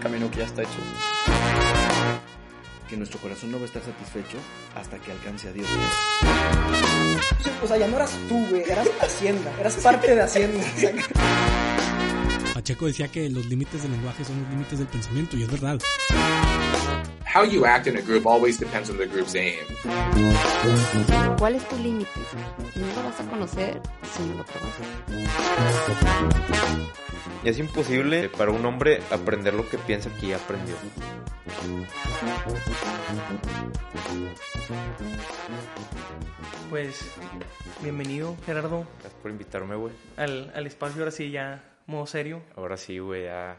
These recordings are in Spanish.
camino que ya está hecho. Que nuestro corazón no va a estar satisfecho hasta que alcance a Dios. O sea, ya no eras tú, güey, eras Hacienda, eras parte de Hacienda. Pacheco decía que los límites del lenguaje son los límites del pensamiento, y es verdad. How you act in a group always depends on the group's aim. ¿Cuál es tu límite? No lo vas a conocer si no lo pruebas. Y es imposible para un hombre aprender lo que piensa que ya aprendió. Pues, bienvenido, Gerardo, Gracias por invitarme, güey. al, al espacio, ahora sí, ya, modo serio. Ahora sí, güey, ya.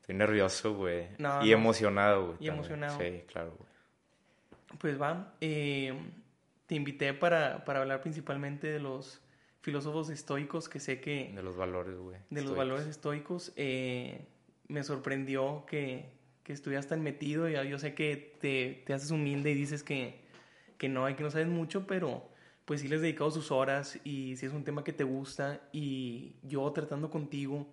Estoy nervioso, güey. No, y no. emocionado, güey. Y también. emocionado. Sí, claro, güey. Pues va, eh, te invité para, para hablar principalmente de los filósofos estoicos que sé que... De los valores, güey. de los estoicos. valores estoicos. eh, me sorprendió que, que estuvieras tan metido. Ya, yo sé que te, te haces humilde y dices que, que no, y que no sabes mucho, pero pues sí les has dedicado sus horas y si es un tema que te gusta y yo tratando contigo,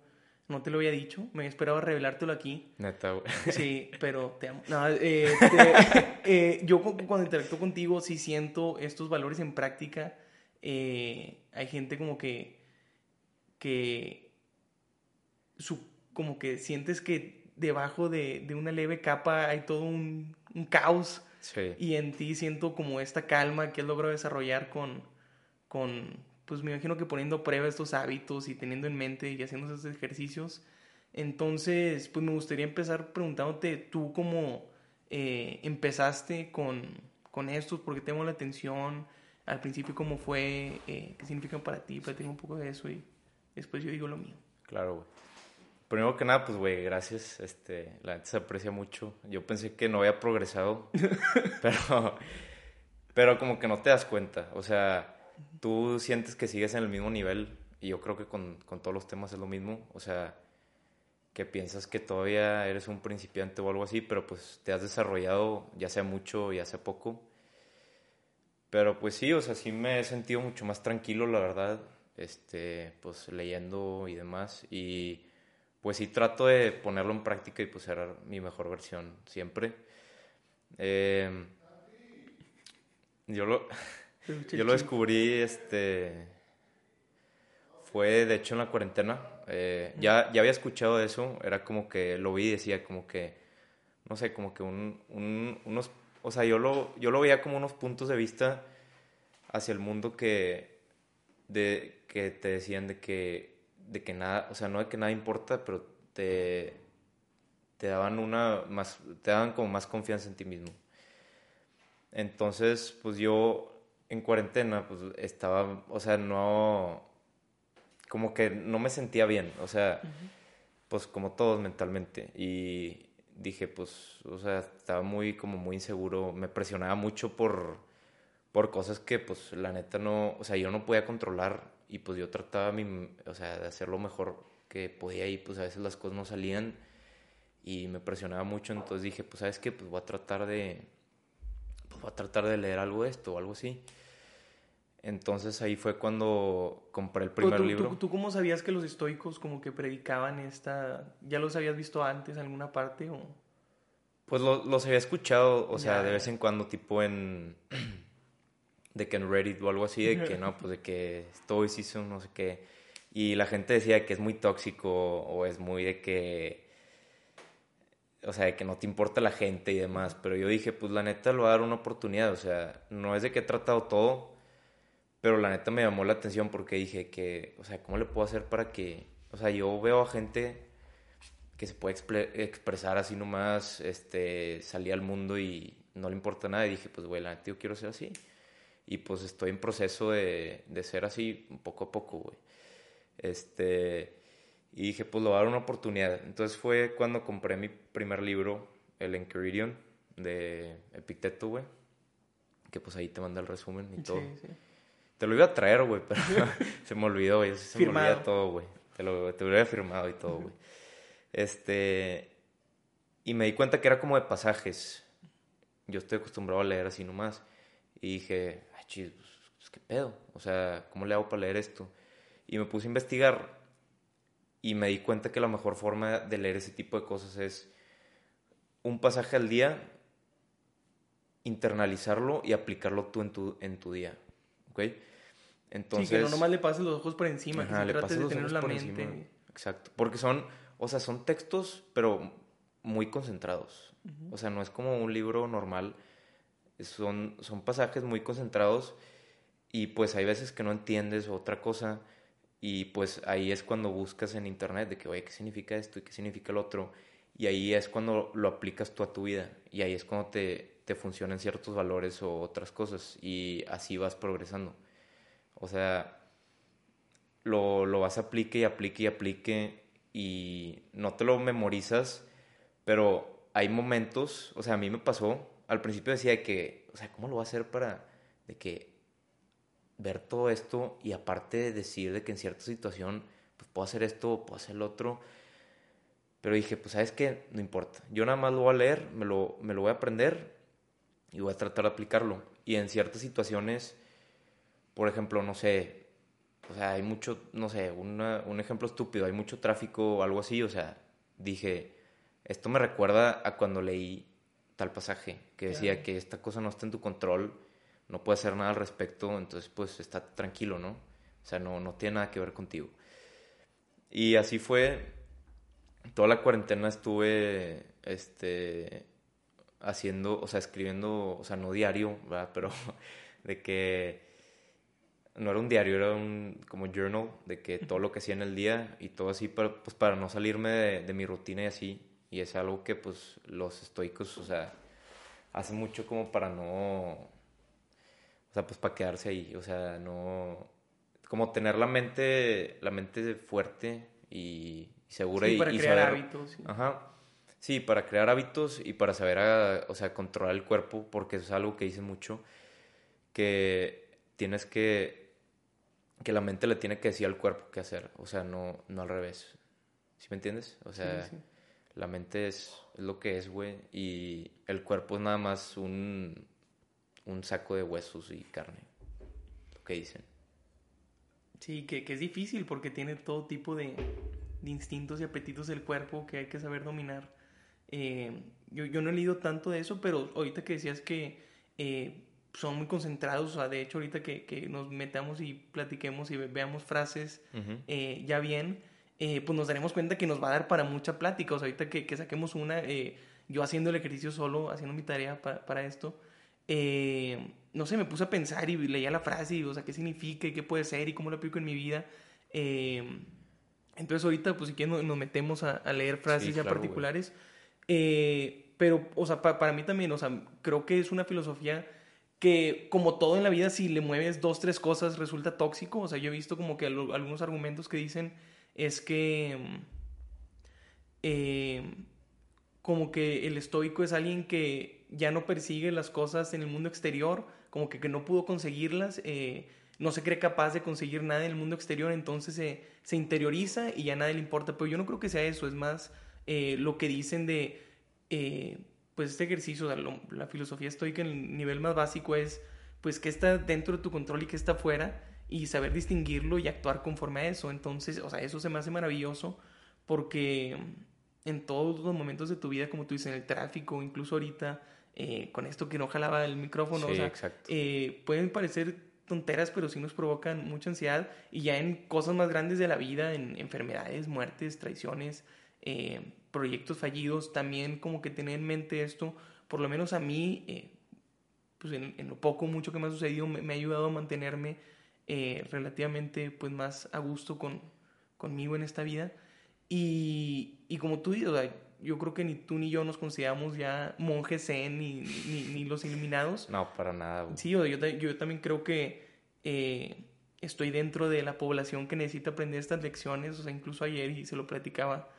no te lo había dicho, me esperaba revelártelo aquí. Neta, güey. Sí, pero te amo. No, eh, te- eh, yo cu- cuando interactúo contigo sí siento estos valores en práctica. Eh, hay gente como que que su, como que sientes que debajo de, de una leve capa hay todo un, un caos Sí. y en ti siento como esta calma que has logrado desarrollar con, con, pues me imagino que poniendo a prueba estos hábitos y teniendo en mente y haciendo esos ejercicios. Entonces, pues me gustaría empezar preguntándote tú cómo eh, empezaste con, con estos, porque te llamó la atención, al principio cómo fue, eh, qué significan para ti, platica un poco de eso y después yo digo lo mío. Claro, güey. Primero que nada, pues, güey, gracias. Este, la gente se aprecia mucho. Yo pensé que no había progresado, pero, pero como que no te das cuenta. O sea, tú sientes que sigues en el mismo nivel y yo creo que con, con todos los temas es lo mismo. O sea, que piensas que todavía eres un principiante o algo así, pero pues te has desarrollado ya sea mucho, ya sea poco. Pero pues sí, o sea, sí me he sentido mucho más tranquilo, la verdad, este, pues leyendo y demás. Y pues sí trato de ponerlo en práctica y pues ser mi mejor versión siempre. Eh, yo lo, yo lo descubrí, este, fue de hecho en la cuarentena. Eh, ya, ya había escuchado eso, era como que lo vi y decía como que, no sé, como que un- unos, o sea, yo lo, yo lo veía como unos puntos de vista hacia el mundo que, de, que te decían de que, de que nada, o sea, no de que nada importa, pero te, te daban una más, te daban como más confianza en ti mismo. Entonces, pues yo en cuarentena, pues estaba, o sea, no, como que no me sentía bien, o sea, pues como todos mentalmente. Y dije, pues, o sea, estaba muy, como muy inseguro, me presionaba mucho por, por cosas que, pues, la neta no, o sea, yo no podía controlar y pues yo trataba, mi, o sea, de hacer lo mejor que podía y pues a veces las cosas no salían y me presionaba mucho, entonces dije, pues, ¿sabes qué? Pues voy a tratar de, pues voy a tratar de leer algo de esto o algo así. Entonces ahí fue cuando compré el primer ¿Tú, tú- libro. tú- tú cómo sabías que los estoicos como que predicaban esta... ¿Ya los habías visto antes en alguna parte o...? Pues lo- los había escuchado, o sea, de vez en cuando, tipo en. de que en Reddit o algo así, de que no, pues de que Stoicism, no sé qué. Y la gente decía que es muy tóxico o es muy de que. O sea, de que no te importa la gente y demás. Pero yo dije, pues la neta lo voy a dar una oportunidad. O sea, no es de que he tratado todo, pero la neta me llamó la atención porque dije que, o sea, ¿cómo le puedo hacer para que. O sea, yo veo a gente que se puede expresar así nomás, este, salí al mundo y no le importa nada. Y dije, pues, güey, la neta yo quiero ser así. Y pues estoy en proceso de, de ser así poco a poco, güey. Este, y dije, pues, lo voy a dar una oportunidad. Entonces fue cuando compré mi primer libro, El Enchiridion, de Epicteto, güey. Que pues ahí te manda el resumen y todo. Sí, sí. Te lo iba a traer, güey, pero se me olvidó, güey. Se me olvida todo, güey. Te lo, te lo hubiera firmado y todo, güey. Este. Y me di cuenta que era como de pasajes. Yo estoy acostumbrado a leer así nomás. Y dije, ay, chis, pues, ¿qué pedo? O sea, ¿cómo le hago para leer esto? Y me puse a investigar. Y me di cuenta que la mejor forma de leer ese tipo de cosas es un pasaje al día, internalizarlo y aplicarlo tú en tu, en tu día. ¿Ok? Entonces, sí, que no nomás le pases los ojos por encima, Ajá, que le se trate pasas de tener la mente. encima. Exacto. Porque son, o sea, son textos, pero muy concentrados. O sea, no es como un libro normal. Son, son pasajes muy concentrados y pues hay veces que no entiendes otra cosa y pues ahí es cuando buscas en internet de que, oye, ¿qué significa esto y qué significa el otro? Y ahí es cuando lo aplicas tú a tu vida y ahí es cuando te, te funcionan ciertos valores o otras cosas y así vas progresando. O sea, lo, lo vas a aplique y aplique y aplique y no te lo memorizas, pero hay momentos, o sea, a mí me pasó, al principio decía de que, o sea, ¿cómo lo voy a hacer para de que ver todo esto y aparte decir de que en cierta situación pues puedo hacer esto, puedo hacer lo otro? Pero dije, pues sabes qué, no importa. Yo nada más lo voy a leer, me lo, me lo voy a aprender y voy a tratar de aplicarlo. Y en ciertas situaciones, por ejemplo, no sé, o sea, hay mucho, no sé, una- un ejemplo estúpido, hay mucho tráfico o algo así, o sea, dije, esto me recuerda a cuando leí tal pasaje que decía que esta cosa no está en tu control, no puedes hacer nada al respecto, entonces pues está tranquilo, ¿no? O sea, no, no tiene nada que ver contigo. Y así fue, toda la cuarentena estuve, este, haciendo, o sea, escribiendo, o sea, no diario, ¿verdad? Pero de que no era un diario, era un como journal de que todo lo que hacía en el día y todo así para, pues para no salirme de, de mi rutina y así. Y es algo que pues los estoicos, o sea, hacen mucho como para no, o sea, pues para quedarse ahí, o sea, no, como tener la mente, la mente fuerte y, segura Sí, y, para y crear saber- hábitos. sí. Ajá. Sí, para crear hábitos y para saber, ah, o sea, controlar el cuerpo, porque eso es algo que dicen mucho, que tienes que, que la mente le tiene que decir al cuerpo qué hacer, o sea, no, no al revés. ¿Sí me entiendes? O sea, sí. la mente es, es lo que es, güey, y el cuerpo es nada más un, un saco de huesos y carne, lo que dicen. Sí, que, que es difícil porque tiene todo tipo de, de instintos y apetitos del cuerpo que hay que saber dominar. Eh, yo, yo no he leído tanto de eso, pero ahorita que decías que eh, son muy concentrados, o sea, de hecho ahorita que, que nos metamos y platiquemos y ve- veamos frases Ujú. eh, ya bien, eh, pues nos daremos cuenta que nos va a dar para mucha plática. O sea, ahorita que, que saquemos una, eh, yo haciendo el ejercicio solo, haciendo mi tarea pa- para esto, eh, no sé, me puse a pensar y leía la frase y, o sea, qué significa y qué puede ser y cómo lo aplico en mi vida. Eh, entonces ahorita, pues si quieren, nos- metemos a, a leer frases Sí, ya claro, particulares. Eh, pero, o sea, pa- para mí también, o sea, creo que es una filosofía que, como todo en la vida, si le mueves dos, tres cosas, resulta tóxico. O sea, yo he visto como que al- algunos argumentos que dicen es que... mm, eh, como que el estoico es alguien que ya no persigue las cosas en el mundo exterior, como que, que no pudo conseguirlas, eh, no se cree capaz de conseguir nada en el mundo exterior, entonces se, se interioriza y ya nadie le importa. Pero yo no creo que sea eso, es más eh, lo que dicen de, eh, pues este ejercicio, o sea, lo- la filosofía estoica en el nivel más básico es, pues, qué está dentro de tu control y qué está fuera, y saber distinguirlo y actuar conforme a eso. Entonces, o sea, eso se me hace maravilloso porque en todos los momentos de tu vida, como tú dices, en el tráfico, incluso ahorita, eh, con esto que no jalaba el micrófono, Sí, o sea, eh, pueden parecer tonteras, pero sí nos provocan mucha ansiedad y ya en cosas más grandes de la vida, en enfermedades, muertes, traiciones, eh, proyectos fallidos, también como que tener en mente esto, por lo menos a mí, eh, pues en, en lo poco, mucho que me ha sucedido, me, me ha ayudado a mantenerme eh, relativamente pues más a gusto con, conmigo en esta vida. Y, y como tú dices, o sea, yo creo que ni tú ni yo nos consideramos ya monjes zen ni, ni, ni los iluminados. No, para nada, güey. Sí, yo, yo también creo que eh, estoy dentro de la población que necesita aprender estas lecciones. O sea, incluso ayer, y se lo platicaba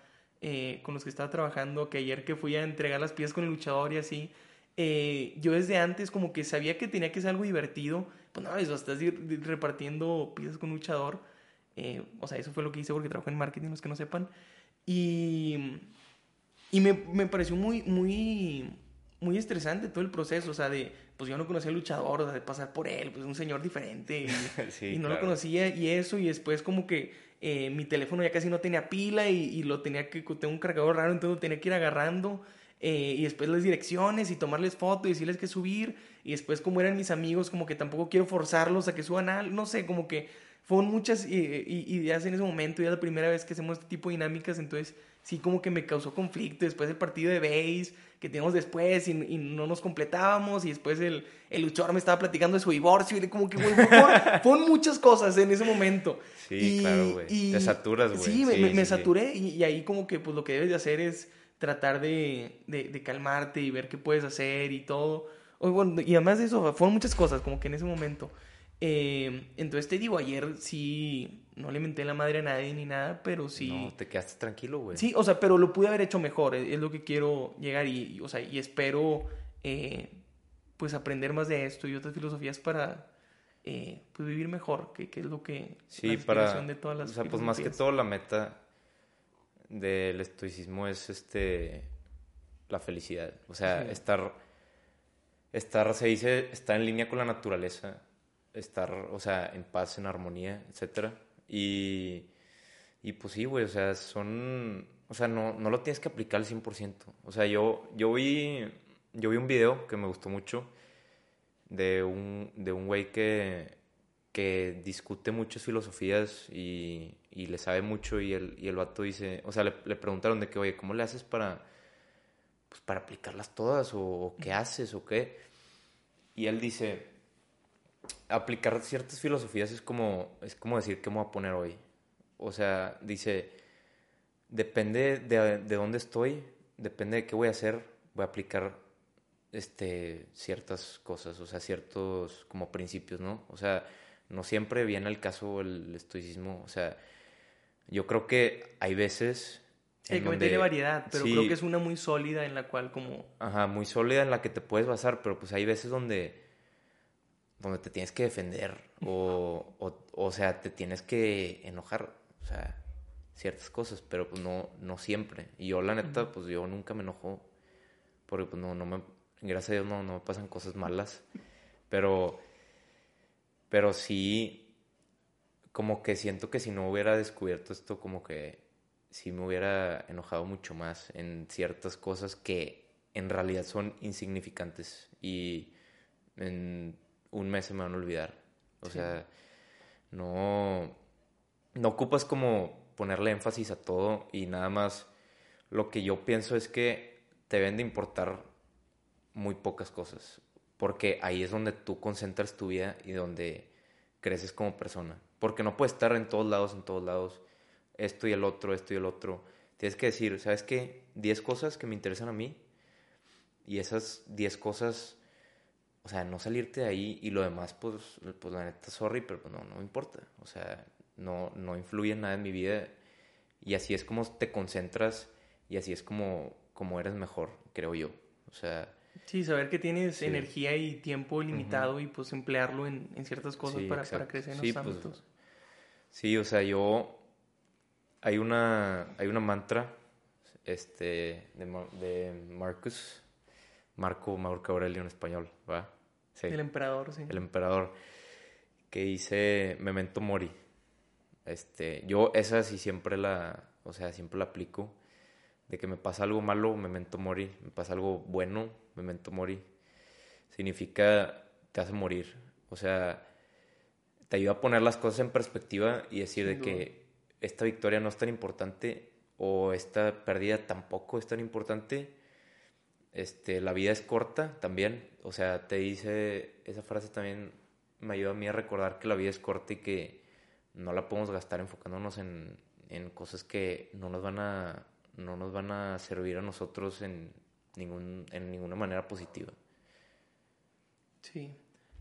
eh, con los que estaba trabajando, que ayer que fui a entregar las piezas con el luchador y así, eh, yo desde antes como que sabía que tenía que ser algo divertido. Pues no, eso, estás repartiendo piezas con luchador. Eh, o sea, eso fue lo que hice porque trabajo en marketing, los que no sepan. Y, y me, me pareció muy, muy, muy estresante todo el proceso. O sea, de, pues yo no conocía al luchador, o sea, de pasar por él, pues un señor diferente. Y, Sí, y no claro. lo conocía y eso. Y después como que eh, mi teléfono ya casi no tenía pila y, y lo tenía que, tengo un cargador raro, entonces lo tenía que ir agarrando. eh, y después las direcciones y tomarles foto y decirles que subir. Y después, como eran mis amigos, como que tampoco quiero forzarlos a que suban algo. No sé, como que fueron muchas eh, ideas en ese momento. Ya es la primera vez que hacemos este tipo de dinámicas. Entonces, sí, como que me causó conflicto. Después el partido de base que teníamos después y, y no nos completábamos. Y después el, el luchador me estaba platicando de su divorcio. Y como que, güey, fueron, muchas cosas en ese momento. Sí, claro, güey. Te saturas, güey. Sí, me, Sí, me- me sí, sí. saturé y, y ahí como que pues lo que debes de hacer es tratar de, de, de calmarte y ver qué puedes hacer y todo. O, bueno, y además de eso, fueron muchas cosas como que en ese momento. Eh, entonces te digo, ayer sí, no le menté la madre a nadie ni nada, pero sí... No, te quedaste tranquilo, güey. Sí, o sea, pero lo pude haber hecho mejor, es, es lo que quiero llegar y, y, o sea, y espero eh, pues aprender más de esto y otras filosofías para eh, pues vivir mejor, que, que es lo que Sí, la para. de todas las o sea, pues más que todo, la meta del estoicismo es este. La felicidad. O sea, Sí. estar. Estar, se dice, estar en línea con la naturaleza. Estar, o sea, en paz, en armonía, etcétera. Y. Y pues sí, güey, o sea, son. O sea, no, no lo tienes que aplicar al 100%. O sea, yo, yo vi. Yo vi un video que me gustó mucho de un, de un güey que, que discute muchas filosofías y, y le sabe mucho y el, y el vato dice, o sea, le, le preguntaron de que, oye, ¿cómo le haces para, pues, para aplicarlas todas o, o qué haces o qué? Y él dice, aplicar ciertas filosofías es como, es como decir qué me voy a poner hoy. O sea, dice, depende de, de dónde estoy, depende de qué voy a hacer, voy a aplicar este, ciertas cosas, o sea, ciertos como principios, ¿no? O sea, no siempre viene al caso el estoicismo, o sea, yo creo que hay veces... Sí, en donde- tiene variedad, pero Sí, creo que es una muy sólida en la cual como... Ajá, muy sólida en la que te puedes basar, pero pues hay veces donde, donde te tienes que defender o, o, o sea, te tienes que enojar, o sea, ciertas cosas, pero pues no, no siempre. Y yo la neta, pues yo nunca me enojo, porque pues no, no me, gracias a Dios no, no me pasan cosas malas, pero, pero sí, como que siento que si no hubiera descubierto esto, como que sí me hubiera enojado mucho más en ciertas cosas que en realidad son insignificantes y en un mes se me van a olvidar. O sea, no, no ocupas como ponerle énfasis a todo y nada más lo que yo pienso es que te deben de importar muy pocas cosas, porque ahí es donde tú concentras tu vida y donde creces como persona, porque no puedes estar en todos lados, en todos lados, esto y el otro, esto y el otro. Tienes que decir, ¿sabes qué? 10 cosas que me interesan a mí y esas 10 cosas, o sea, no salirte de ahí y lo demás, pues, pues la neta, sorry, pero pues, no, no me importa. O sea, no, no influye en nada en mi vida y así es como te concentras y así es como, como eres mejor, creo yo. O sea, Sí, saber que tienes Sí. energía y tiempo limitado y pues emplearlo en, en ciertas cosas Sí, para, para crecer en Sí, los pues, ámbitos. Sí, o sea, yo hay una hay una mantra este de, de Marcus Marco Marco Aurelio en español, ¿va? Sí. El emperador, sí. el emperador que dice memento mori. Este, yo esa sí siempre la, o sea, siempre la aplico de que me pasa algo malo, memento mori, me pasa algo bueno, memento mori. Significa te hace morir. O sea, te ayuda a poner las cosas en perspectiva y decir de que esta victoria no es tan importante o esta pérdida tampoco es tan importante. Este, la vida es corta también, o sea, te dice esa frase también me ayuda a mí a recordar que la vida es corta y que no la podemos gastar enfocándonos en, en cosas que no nos van a no nos van a servir a nosotros en ningún en ninguna manera positiva. Sí.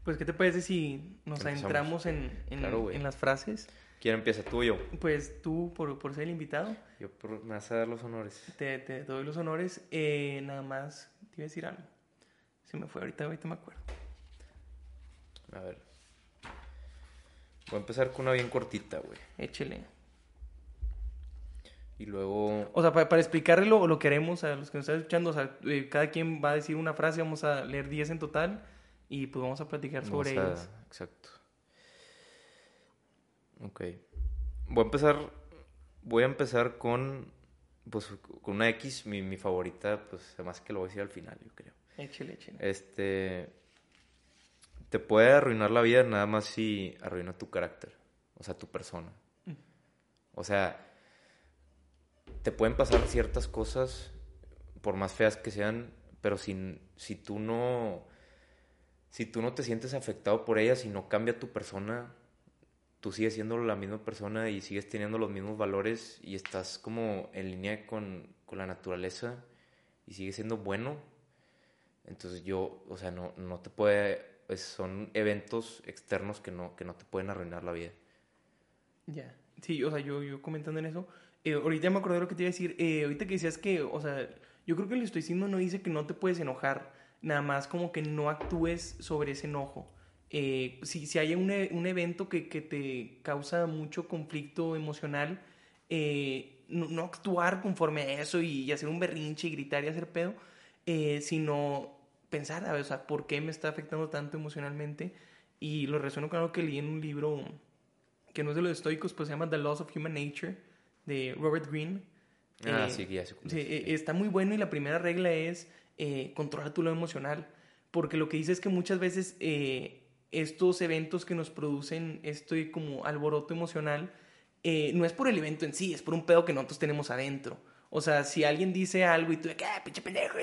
Pues, ¿qué te parece si nos Empezamos. adentramos en, en, Claro, güey. en las frases? ¿Quién empieza tú o yo? Pues tú, por, por ser el invitado, Yo por- me vas a dar los honores. te, te doy los honores. Eh, nada más te iba a decir algo. Se me fue ahorita, ahorita me acuerdo. A ver. Voy a empezar con una bien cortita, güey. Échele. Y luego O sea, para, para explicarle lo, lo que haremos a los que nos están escuchando, o sea, eh, cada quien va a decir una frase, vamos a leer 10 en total y pues vamos a platicar sobre Vamos a- ellas. Exacto. Ok. voy a empezar, voy a empezar con, pues, con una X, mi, mi favorita, pues, además que lo voy a decir al final, yo creo. Échale, échale. Este, te puede arruinar la vida nada más si arruina tu carácter, o sea, tu persona. O sea, te pueden pasar ciertas cosas, por más feas que sean, pero si, si tú no, si tú no te sientes afectado por ellas y no cambia tu persona, tú sigues siendo la misma persona y sigues teniendo los mismos valores y estás como en línea con, con la naturaleza y sigues siendo bueno, entonces yo, o sea, no, no te puede, pues, son eventos externos que no, que no te pueden arruinar la vida. Ya. Sí, o sea, yo, yo comentando en eso, eh, ahorita me acordé de lo que te iba a decir, eh, ahorita que decías que, o sea, yo creo que el estoicismo no dice que no te puedes enojar, nada más como que no actúes sobre ese enojo. Eh, si, si hay un, e- un evento que, que te causa mucho conflicto emocional, eh, no, no actuar conforme a eso y, y hacer un berrinche y gritar y hacer pedo, eh, sino pensar, a ver, o sea, ¿por qué me está afectando tanto emocionalmente? Y lo resueno con algo que leí en un libro que no es de los estoicos, pues se llama The Laws of Human Nature, de Robert Greene. Ah, Eh, sí, ya sí, eh, sí. está muy bueno y la primera regla es eh, controlar tu lado emocional, porque lo que dice es que muchas veces eh, estos eventos que nos producen este como alboroto emocional eh, no es por el evento en sí, es por un pedo que nosotros tenemos adentro. O sea, si alguien dice algo y tú de que, ah, pinche pendejo,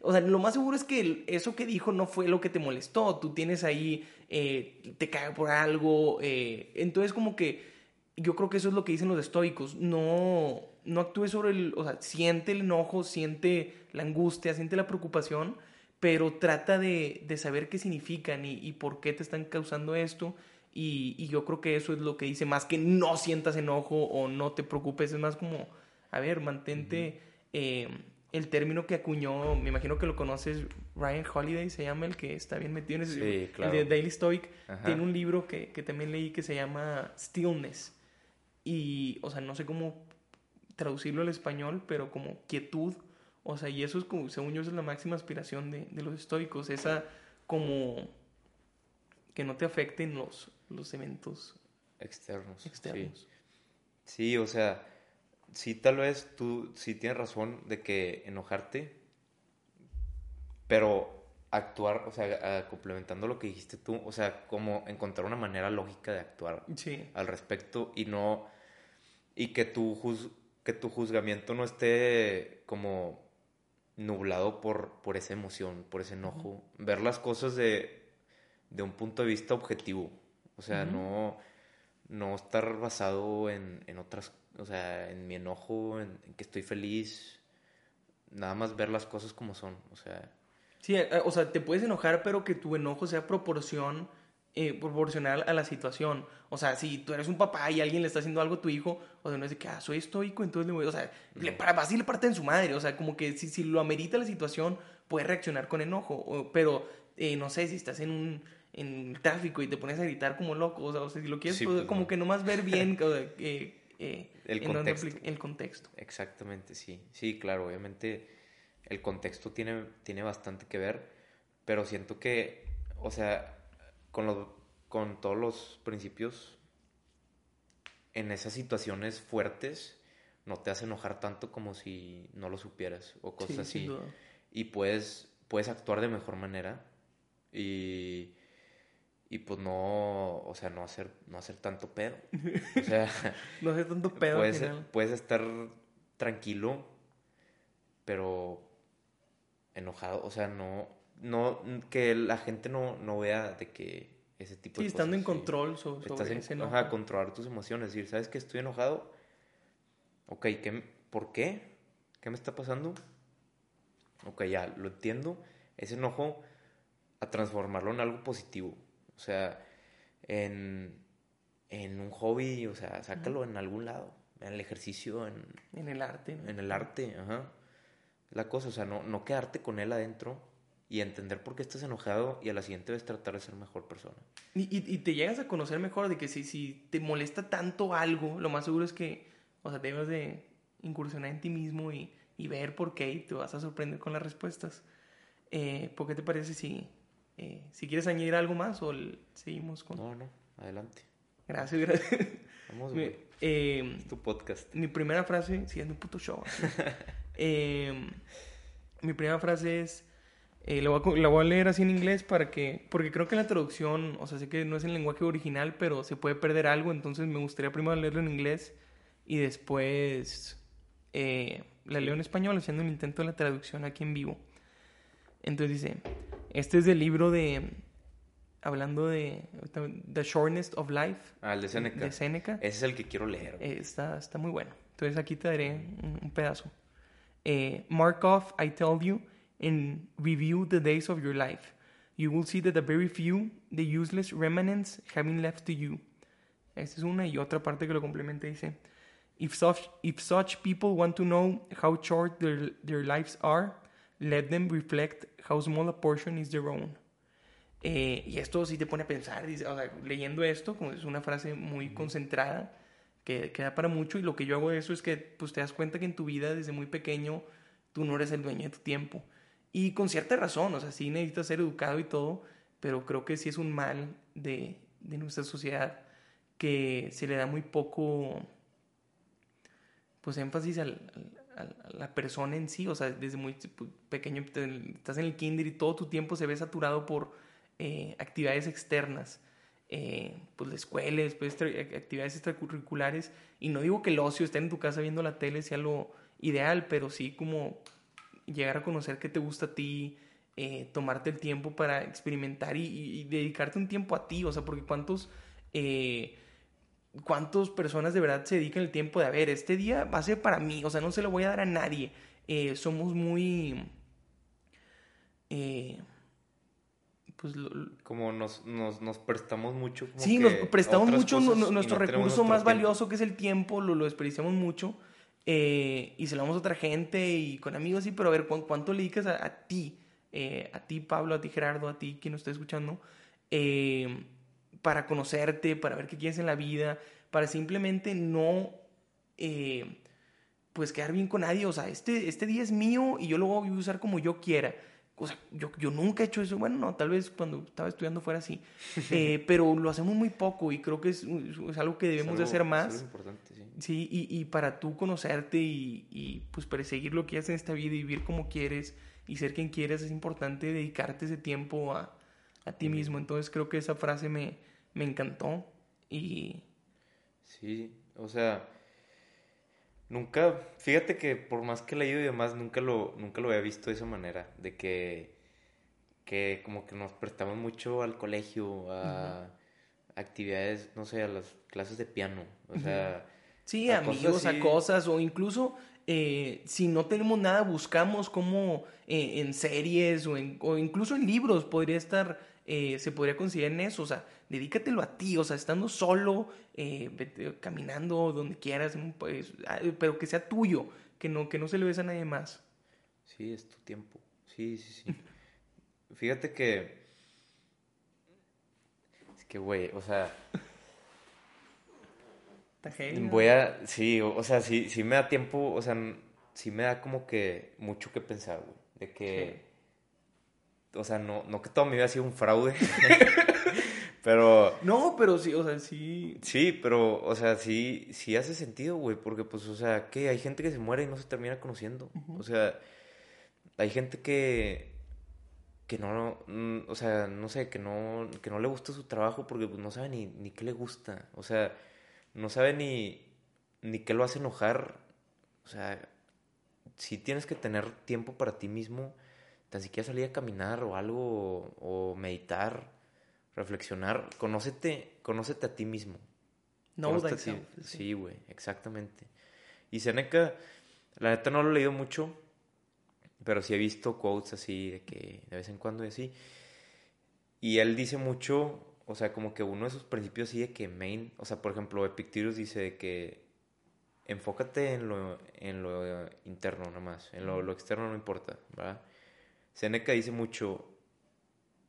o sea, lo más seguro es que eso que dijo no fue lo que te molestó. Tú tienes ahí, eh, te cae por algo. eh, entonces, como que yo creo que eso es lo que dicen los estoicos. No, no actúes sobre el, o sea, siente el enojo, siente la angustia, siente la preocupación, pero trata de, de saber qué significan y, y por qué te están causando esto. Y, y yo creo que eso es lo que dice, más que no sientas enojo o no te preocupes, es más como, a ver, mantente eh, el término que acuñó, me imagino que lo conoces, Ryan Holiday se llama el que está bien metido en ese Sí, el claro. de Daily Stoic, Ajá. tiene un libro que, que también leí que se llama Stillness. Y, o sea, no sé cómo traducirlo al español, pero como quietud. O sea, y eso es como, según yo, es la máxima aspiración de, de los estoicos. Esa como que no te afecten los, los eventos Externos. sí. externos. Sí, o sea, sí, tal vez tú sí tienes razón de que enojarte, pero actuar, o sea, complementando lo que dijiste tú, o sea, como encontrar una manera lógica de actuar Sí. al respecto y no, y que tu, juz- que tu juzgamiento no esté como nublado por, por esa emoción, por ese enojo, ver las cosas de, de un punto de vista objetivo, o sea, Ujú. no, no estar basado en, en otras, o sea, en mi enojo, en, en que estoy feliz, nada más ver las cosas como son, o sea, Sí, eh, o sea, te puedes enojar, pero que tu enojo sea proporción, eh, proporcional a la situación. O sea, si tú eres un papá y alguien le está haciendo algo a tu hijo, o sea, no es de que, ah, soy estoico, entonces le voy, o sea, le, para, le parte en su madre. O sea, como que si, si lo amerita la situación, puedes reaccionar con enojo. o- pero, eh, no sé, si estás en un en tráfico y te pones a gritar como loco, o sea, o sea, si lo quieres, Sí, pues, como no. que nomás ver bien eh, El contexto. el contexto. Exactamente, sí. Sí, claro, obviamente el contexto tiene, tiene bastante que ver, pero siento que, o sea, con, los, con todos los principios, en esas situaciones fuertes, no te hace enojar tanto como si no lo supieras o cosas Sí, así. Y puedes, puedes actuar de mejor manera y, y pues no, o sea, no hacer, no hacer tanto pedo. O sea... No sé tanto pedo puedes, puedes estar tranquilo, pero enojado. O sea, no, no, que la gente no, no vea de que ese tipo Sí, de estando en cosas, sí. control so- sobre, Estás en, ese enojo. ajá, controlar tus emociones. Decir, ¿sabes que estoy enojado? Ok, ¿qué, ¿por qué? ¿Qué me está pasando? Ok, ya, lo entiendo. Ese enojo a transformarlo en algo positivo. O sea, en, en un hobby, o sea, sácalo en algún lado. En el ejercicio, en, En el arte. ¿no? en el arte, ajá. La cosa, o sea, no, no quedarte con él adentro y entender por qué estás enojado y a la siguiente vez tratar de ser mejor persona. Y, y- y te llegas a conocer mejor de que si, si te molesta tanto algo, lo más seguro es que, o sea, debes de incursionar en ti mismo y, y ver por qué y te vas a sorprender con las respuestas. Eh, ¿Por qué te parece si, eh, si quieres añadir algo más o el- seguimos con... No, no, adelante. Gracias, gracias. Vamos, Mi, eh, Es tu podcast. mi primera frase, sí, es mi puto show. Eh, mi primera frase es, eh, la, voy a, voy a leer así en inglés para que, porque creo que la traducción, o sea, sé que no es el lenguaje original, pero se puede perder algo, entonces me gustaría primero leerlo en inglés y después eh, la leo en español haciendo un intento de la traducción aquí en vivo. Entonces dice, este es del libro de, hablando de The Shortness of Life, Ah, el de Seneca. de Seneca. Ese es el que quiero leer. Eh, está, está muy bueno. Entonces aquí te daré un, un pedazo. Eh, mark off, I tell you, and review the days of your life. You will see that a very few, the useless remnants, have been left to you. Esta es una y otra parte que lo complementa dice, if such, if such people want to know how short their, their lives are, let them reflect how small a portion is their own. Eh, y esto sí te pone a pensar, dice, o sea, leyendo esto, como es una frase muy concentrada, que, que da para mucho, y lo que yo hago de eso es que pues te das cuenta que en tu vida desde muy pequeño tú no eres el dueño de tu tiempo. Y con cierta razón, o sea, sí necesitas ser educado y todo, pero creo que sí es un mal de, de nuestra sociedad que se le da muy poco pues énfasis al- a la persona en sí, o sea, desde muy pequeño te- estás en el kinder y todo tu tiempo se ve saturado por eh, actividades externas, eh, pues la escuela, después actividades extracurriculares, y no digo que el ocio, estar en tu casa viendo la tele sea lo ideal, pero sí como llegar a conocer qué te gusta a ti, eh, tomarte el tiempo para experimentar y, y- y dedicarte un tiempo a ti, o sea, porque cuántos... eh, ¿Cuántas personas de verdad se dedican el tiempo de, a ver, este día va a ser para mí, o sea, no se lo voy a dar a nadie? Eh, somos muy... eh, pues lo- Como nos, nos, nos prestamos mucho. como sí, que nos prestamos mucho nuestro no recurso más tiempo. valioso que es el tiempo, lo, lo desperdiciamos mucho eh, y se lo damos a otra gente y con amigos, sí, pero a ver, ¿cu- ¿cuánto le dedicas a, ti? Eh, a ti, Pablo, a ti, Gerardo, a ti, quien nos está escuchando, eh, para conocerte, para ver qué quieres en la vida, para simplemente no, pues, quedar bien con nadie. O sea, este, este día es mío y yo lo voy a usar como yo quiera. O sea, yo, yo nunca he hecho eso. Bueno, no, tal vez cuando estaba estudiando fuera así. Eh, pero lo hacemos muy poco y creo que es, es algo que Es debemos de hacer es más. algo importante, sí. Sí, y, y para tú conocerte y, y, pues perseguir lo que haces en esta vida y vivir como quieres y ser quien quieres, es importante dedicarte ese tiempo a, a ti mismo. Entonces creo que esa frase me, me encantó y Sí, o sea, nunca, fíjate que por más que he leído y demás, nunca lo, nunca lo había visto de esa manera, de que, que como que nos prestamos mucho al colegio, a actividades, no sé, a las clases de piano, o sea, sí, a amigos, cosas a cosas o incluso eh, si no tenemos nada, buscamos como eh, en series o, en- o incluso en libros podría estar, eh, se podría considerar en eso, o sea, dedícatelo a ti, o sea, estando solo, eh, vete caminando donde quieras, ah, pero que sea tuyo, que no, que no se le des a nadie más. sí, es tu tiempo, sí, sí, sí. Fíjate que, es que, güey, o sea... Voy a, sí, o, o sea, sí, sí me da tiempo, o sea, sí me da como que mucho que pensar, güey. De que, o sea, no, no que toda mi vida ha sido un fraude, pero No, pero sí, o sea, sí. sí, pero, o sea, sí, sí hace sentido, güey, porque pues, o sea, que hay gente que se muere y no se termina conociendo. O sea, hay gente que, que no, mm, o sea, no sé, que no, que no le gusta su trabajo porque pues, no sabe ni, ni qué le gusta. O sea, no sabe ni, ni qué lo hace enojar. O sea, si tienes que tener tiempo para ti mismo, tan siquiera salir a caminar o algo, o, o meditar, reflexionar. Conócete, conócete a ti mismo. Conócete a ti. sí. Güey, exactamente. Y Seneca, la neta no lo he leído mucho, pero sí he visto quotes así de que de vez en cuando y así. Y él dice mucho, o sea, como que uno de sus principios sí de que main, o sea, por ejemplo, Epictetus dice de que enfócate en lo, en lo interno nada más, en lo, lo externo no importa, ¿verdad? Seneca dice mucho,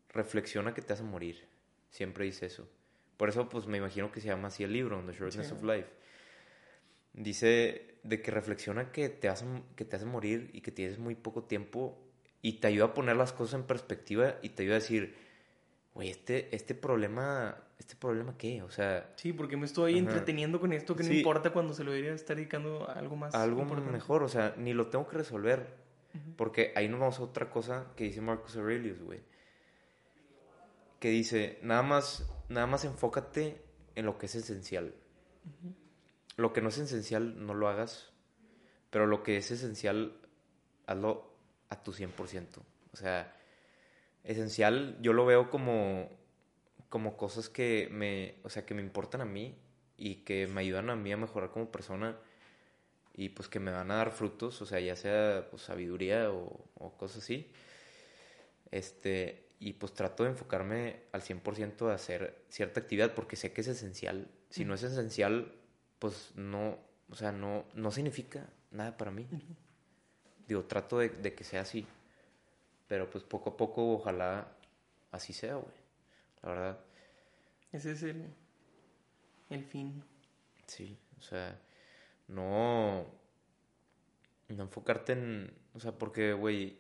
reflexiona que te a morir, siempre dice eso. Por eso, pues me imagino que se llama así el libro, The Shortness Sí. of Life. Dice de que reflexiona que te, a, que te a morir y que tienes muy poco tiempo y te ayuda a poner las cosas en perspectiva y te ayuda a decir, güey, este, este problema ¿este problema qué? O sea, Sí, porque me estoy Ajá. entreteniendo con esto que no Sí. importa cuando se lo debería estar dedicando a algo más algo importante. mejor, o sea, ni lo tengo que resolver. Porque ahí nos vamos a otra cosa que dice Marcus Aurelius, güey. Que dice, nada más, nada más enfócate en lo que es esencial. Lo que no es esencial, no lo hagas. Pero lo que es esencial, hazlo a tu 100%. O sea, esencial yo lo veo como, como cosas que me, o sea, que me importan a mí y que me ayudan a mí a mejorar como persona y pues que me van a dar frutos, o sea, ya sea pues, sabiduría o, o cosas así. Este, y pues trato de enfocarme al 100% a hacer cierta actividad porque sé que es esencial. Si no es esencial, pues no, o sea, no, no significa nada para mí. Digo, trato de, de que sea así. Pero pues poco a poco, ojalá así sea, güey. La verdad, Ese es el, el fin. sí. O sea, no. No enfocarte en. O sea, porque, güey.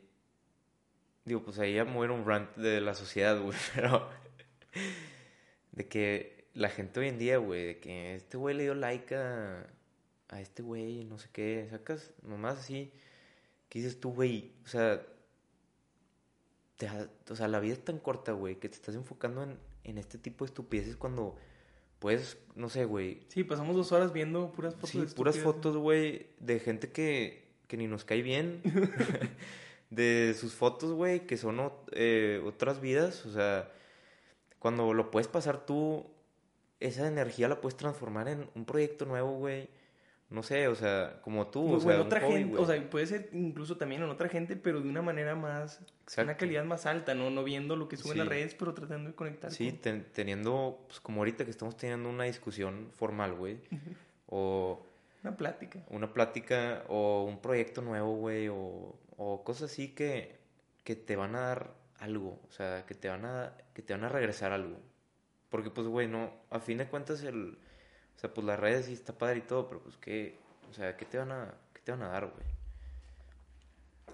Digo, pues ahí ya muere un rant de la sociedad, güey. Pero. De que la gente hoy en día, güey, de que este güey le dio like a. A este güey, no sé qué. Sacas nomás así. ¿Qué dices tú, güey? O sea. o sea, la vida es tan corta, güey, que te estás enfocando en, en este tipo de estupideces cuando puedes, no sé, güey, Sí, pasamos dos horas viendo puras fotos Sí, puras fotos, güey, de gente que, que ni nos cae bien. de sus fotos, güey, que son eh, otras vidas. O sea, cuando lo puedes pasar tú, esa energía la puedes transformar en un proyecto nuevo, güey. No sé, o sea, como tú, o sea, un otra hobby, gente, o sea, puede ser incluso también en otra gente, pero de una manera más, Exacto. una calidad más alta, ¿no? No viendo lo que suben Sí. las redes, pero tratando de conectar. Sí, con- ten- teniendo, pues como ahorita que estamos teniendo una discusión formal, güey. O Una plática. una plática o un proyecto nuevo, güey, o, o cosas así que, que te van a dar algo, o sea, que te van a, que te van a regresar algo. Porque, pues, güey, no, a fin de cuentas, el, sea, pues las redes sí está padre y todo, pero pues, ¿qué, o sea, qué te van a, qué te van a dar, güey?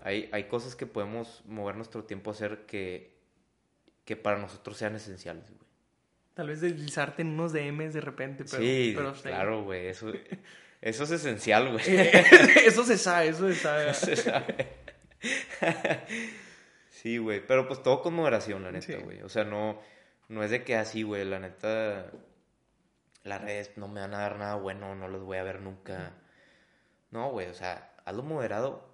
Hay, hay cosas que podemos mover nuestro tiempo a hacer que, que para nosotros sean esenciales, güey. Tal vez deslizarte en unos DMs de repente, pero... sí, pero claro, güey, eso, eso es esencial, güey. eso se sabe, eso se sabe. se sabe. sí, güey. Pero pues todo con moderación, la neta, Sí. güey. O sea, no, no es de que así, güey. La neta, las redes no me van a dar nada bueno, no los voy a ver nunca. No, güey, o sea, hazlo moderado.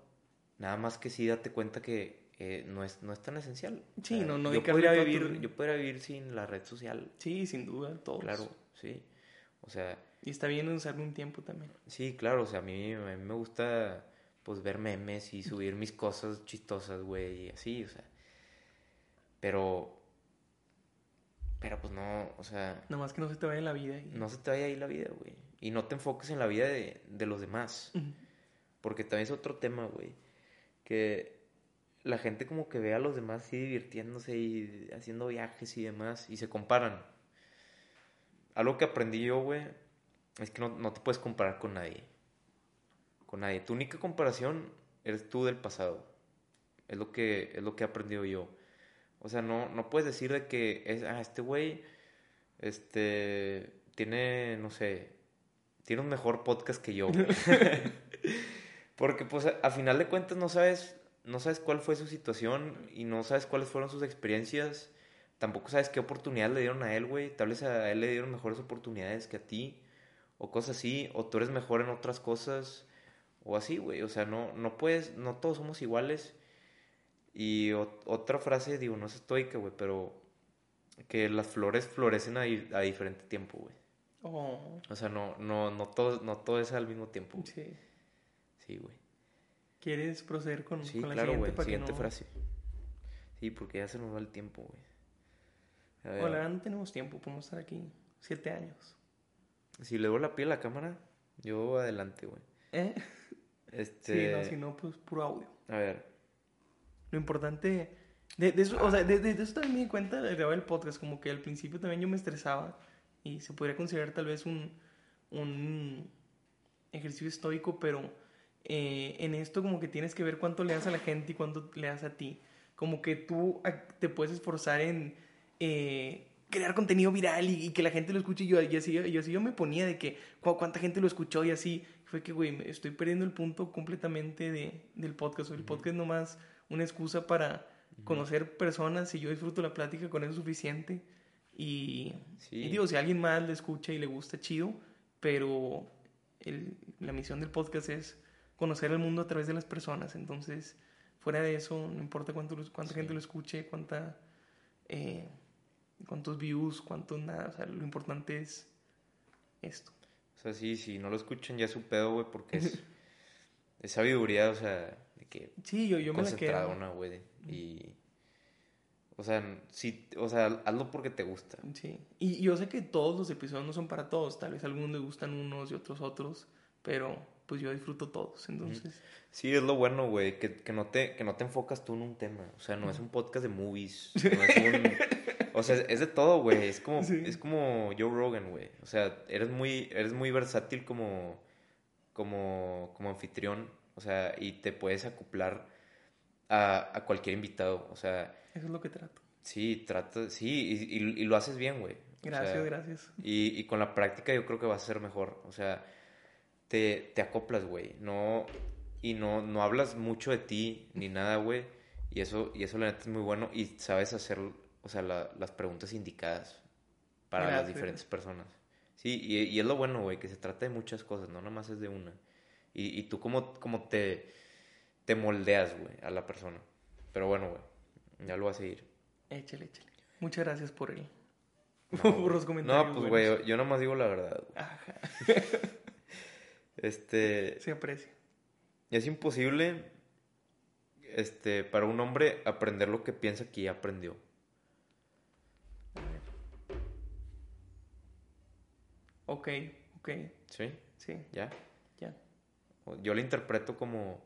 Nada más que sí date cuenta que eh, no, es, no es tan esencial. O Sí, sea, no, no yo podría tu vivir. Yo podría vivir sin la red social, Sí, sin duda, todos. claro, sí. O sea, Y está bien usarle un tiempo también. Sí, claro, o sea, a mí, a mí me gusta pues ver memes y subir mis cosas chistosas, güey, y así, o sea. Pero pero pues no, o sea, Nada más que no se te vaya la vida. y- no se te vaya ahí la vida, güey. Y no te enfoques en la vida de, de los demás. Porque también es otro tema, güey. Que la gente como que ve a los demás así divirtiéndose y haciendo viajes y demás y se comparan. Algo que aprendí yo, güey, es que no, no te puedes comparar con nadie. Con nadie. Tu única comparación eres tú del pasado. Es lo que, es lo que he aprendido yo. O sea, no, no puedes decir de que es, ah, este güey, este, tiene, no sé, tiene un mejor podcast que yo. Porque pues a, a final de cuentas no sabes, no sabes cuál fue su situación y no sabes cuáles fueron sus experiencias. Tampoco sabes qué oportunidades le dieron a él, güey. Tal vez a él le dieron mejores oportunidades que a ti. O cosas así. O tú eres mejor en otras cosas. O así, güey. O sea, no, no puedes, no todos somos iguales. Y ot- otra frase, digo, no es estoica, güey, pero que las flores florecen a, di- a diferente tiempo, güey. Oh, O sea, no, no, no todo, no todo es al mismo tiempo. sí. Sí, güey. ¿Quieres proceder con, Sí, con la claro, siguiente? para que Siguiente no- frase. Sí, porque ya se nos va el tiempo, güey. Hola, no tenemos tiempo, podemos estar aquí siete años. Si le doy la piel a la cámara, yo adelante, güey. ¿Eh? Este. Sí, no, si no, pues puro audio. A ver. Lo importante... De, de eso, o sea, de, de- de eso también me di cuenta de grabar el podcast, como que al principio también yo me estresaba y se podría considerar tal vez un, un ejercicio estoico, pero eh, en esto como que tienes que ver cuánto le das a la gente y cuánto le das a ti. Como que tú te puedes esforzar en eh, crear contenido viral y, y que la gente lo escuche y yo, y así, y así yo me ponía de que cu- cuánta gente lo escuchó y así. Fue que, güey, me estoy perdiendo el punto completamente de, del podcast. El podcast nomás una excusa para conocer personas y yo disfruto la plática con eso es suficiente. Y, Sí. y digo, si alguien más le escucha y le gusta, chido, pero el- la misión del podcast es conocer el mundo a través de las personas. Entonces, fuera de eso, no importa cuánto, cuánta Sí. gente lo escuche, cuánta, eh, cuántos views, cuántos nada. O sea, lo importante es esto. O sea, sí, si no lo escuchan ya es su pedo, güey, porque es, es sabiduría, o sea, de que Sí, yo, yo me la quedo. concentradona, güey. Y, o sea, sí, o sea, hazlo porque te gusta. Sí. Y, y yo sé que todos los episodios no son para todos. Tal vez a algunos les gustan unos y otros otros. Pero pues yo disfruto todos. Entonces, Sí, es lo bueno, güey, que, que, no te, que no te enfocas tú en un tema. O sea, no es un podcast de movies. No es un... O sea, es de todo, güey. Es como, Sí. es como Joe Rogan, güey. O sea, eres muy, eres muy versátil como, como, como anfitrión. O sea, y te puedes acoplar a, a cualquier invitado. O sea, eso es lo que trato. sí, trata, sí, y, y- y lo haces bien, güey. O Gracias, sea, gracias. Y, y con la práctica yo creo que vas a ser mejor. O sea, te, te acoplas, güey. No, y no, no hablas mucho de ti ni nada, güey. Y eso, y eso la neta es muy bueno. Y sabes hacer, o sea, la- las preguntas indicadas para las diferentes personas. Sí, y, y es lo bueno, güey, que se trata de muchas cosas, no nada más es de una. Y, y tú como, como te, te moldeas, güey, a la persona. Pero bueno, güey, ya lo vas a seguir. Échale, échale. Muchas gracias por el... No, por los comentarios. No, pues, güey, yo nomás digo la verdad, güey. Ajá. Este, Se aprecia. es imposible, este, para un hombre aprender lo que piensa que ya aprendió. Ok, ok. ¿Sí? Sí, ¿Ya? Yo lo interpreto como,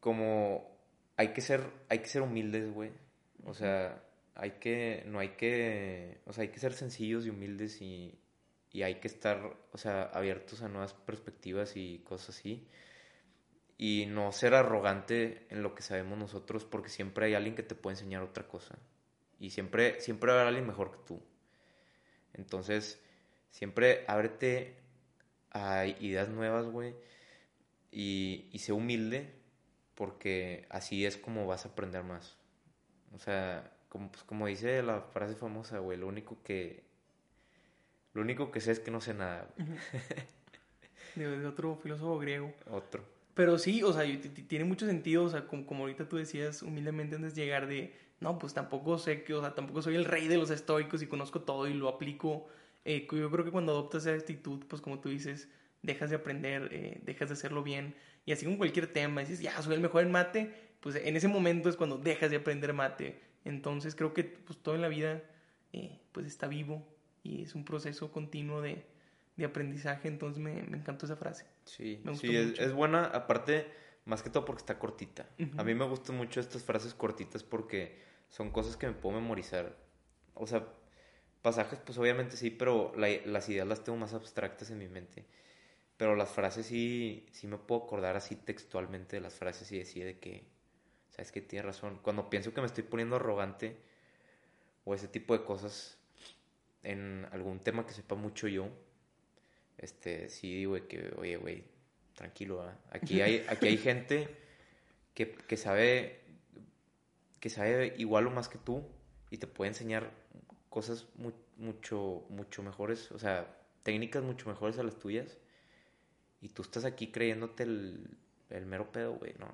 como, hay que ser, hay que ser humildes, güey. O sea, hay que, no hay que, o sea, hay que ser sencillos y humildes y, y hay que estar, o sea, abiertos a nuevas perspectivas y cosas así. Y no ser arrogante en lo que sabemos nosotros, porque siempre hay alguien que te puede enseñar otra cosa. Y siempre, siempre haber alguien mejor que tú. Entonces, siempre ábrete a ideas nuevas, güey. Y, y sé humilde, porque así es como vas a aprender más. O sea, como, pues, como dice la frase famosa, güey, lo único que... Lo único que sé es que no sé nada. güey. De, de otro filósofo griego. Otro. Pero sí, o sea, tiene mucho sentido, o sea, como, como ahorita tú decías, humildemente antes de llegar de, no, pues tampoco sé que, o sea, tampoco soy el rey de los estoicos y conozco todo y lo aplico. Eh, yo creo que cuando adoptas esa actitud, pues como tú dices, dejas de aprender, eh, dejas de hacerlo bien. Y así con cualquier tema, dices, ya, soy el mejor en mate, pues en ese momento es cuando dejas de aprender mate. Entonces creo que pues todo en la vida, eh, pues está vivo y es un proceso continuo de, de aprendizaje, entonces me, me encantó esa frase. Sí, sí es, es buena, aparte, más que todo porque está cortita. Ujú. A mí me gustan mucho estas frases cortitas porque son cosas que me puedo memorizar. O sea, pasajes, pues obviamente sí, pero la- las ideas las tengo más abstractas en mi mente. Pero las frases sí, sí me puedo acordar así textualmente de las frases y decir de que, sabes que tienes razón. Cuando pienso que me estoy poniendo arrogante o ese tipo de cosas en algún tema que sepa mucho yo, este, sí digo de que, oye, güey, tranquilo, ¿verdad? Aquí hay, aquí hay gente que, que sabe, que sabe igual o más que tú y te puede enseñar cosas mu- mucho, mucho mejores, o sea, técnicas mucho mejores a las tuyas. Y tú estás aquí creyéndote el, el mero pedo, güey, no,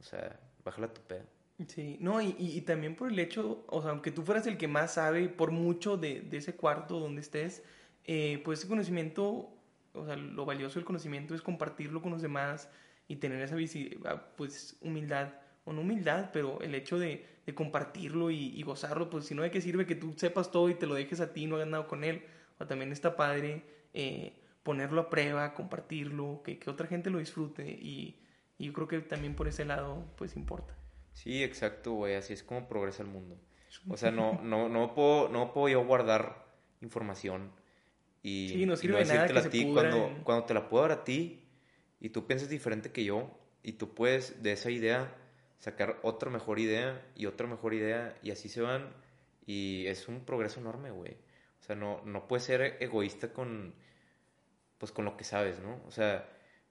o sea, bájala tu pedo. Sí, no, y, y, y también por el hecho, o sea, aunque tú fueras el que más sabe por mucho de, de ese cuarto donde estés, eh, pues ese conocimiento, o sea, lo valioso del conocimiento es compartirlo con los demás y tener esa ah, pues humildad, o no humildad, pero el hecho de, de compartirlo y, y gozarlo, pues si no de qué sirve que tú sepas todo y te lo dejes a ti y no hagas nada con él, o también está padre eh, ponerlo a prueba, compartirlo, que, que otra gente lo disfrute y, y yo creo que también por ese lado, pues importa. Sí, exacto, güey, así es como progresa el mundo. O sea, no, no, no puedo, no puedo yo guardar información y, Sí, no y sirve de nada decírtela que a ti cuando, en- cuando te la puedo dar a ti y tú piensas diferente que yo y tú puedes de esa idea sacar otra mejor idea y otra mejor idea y así se van Y es un progreso enorme, güey. O sea, no, no puedes ser egoísta con, pues, con lo que sabes, ¿no? O sea,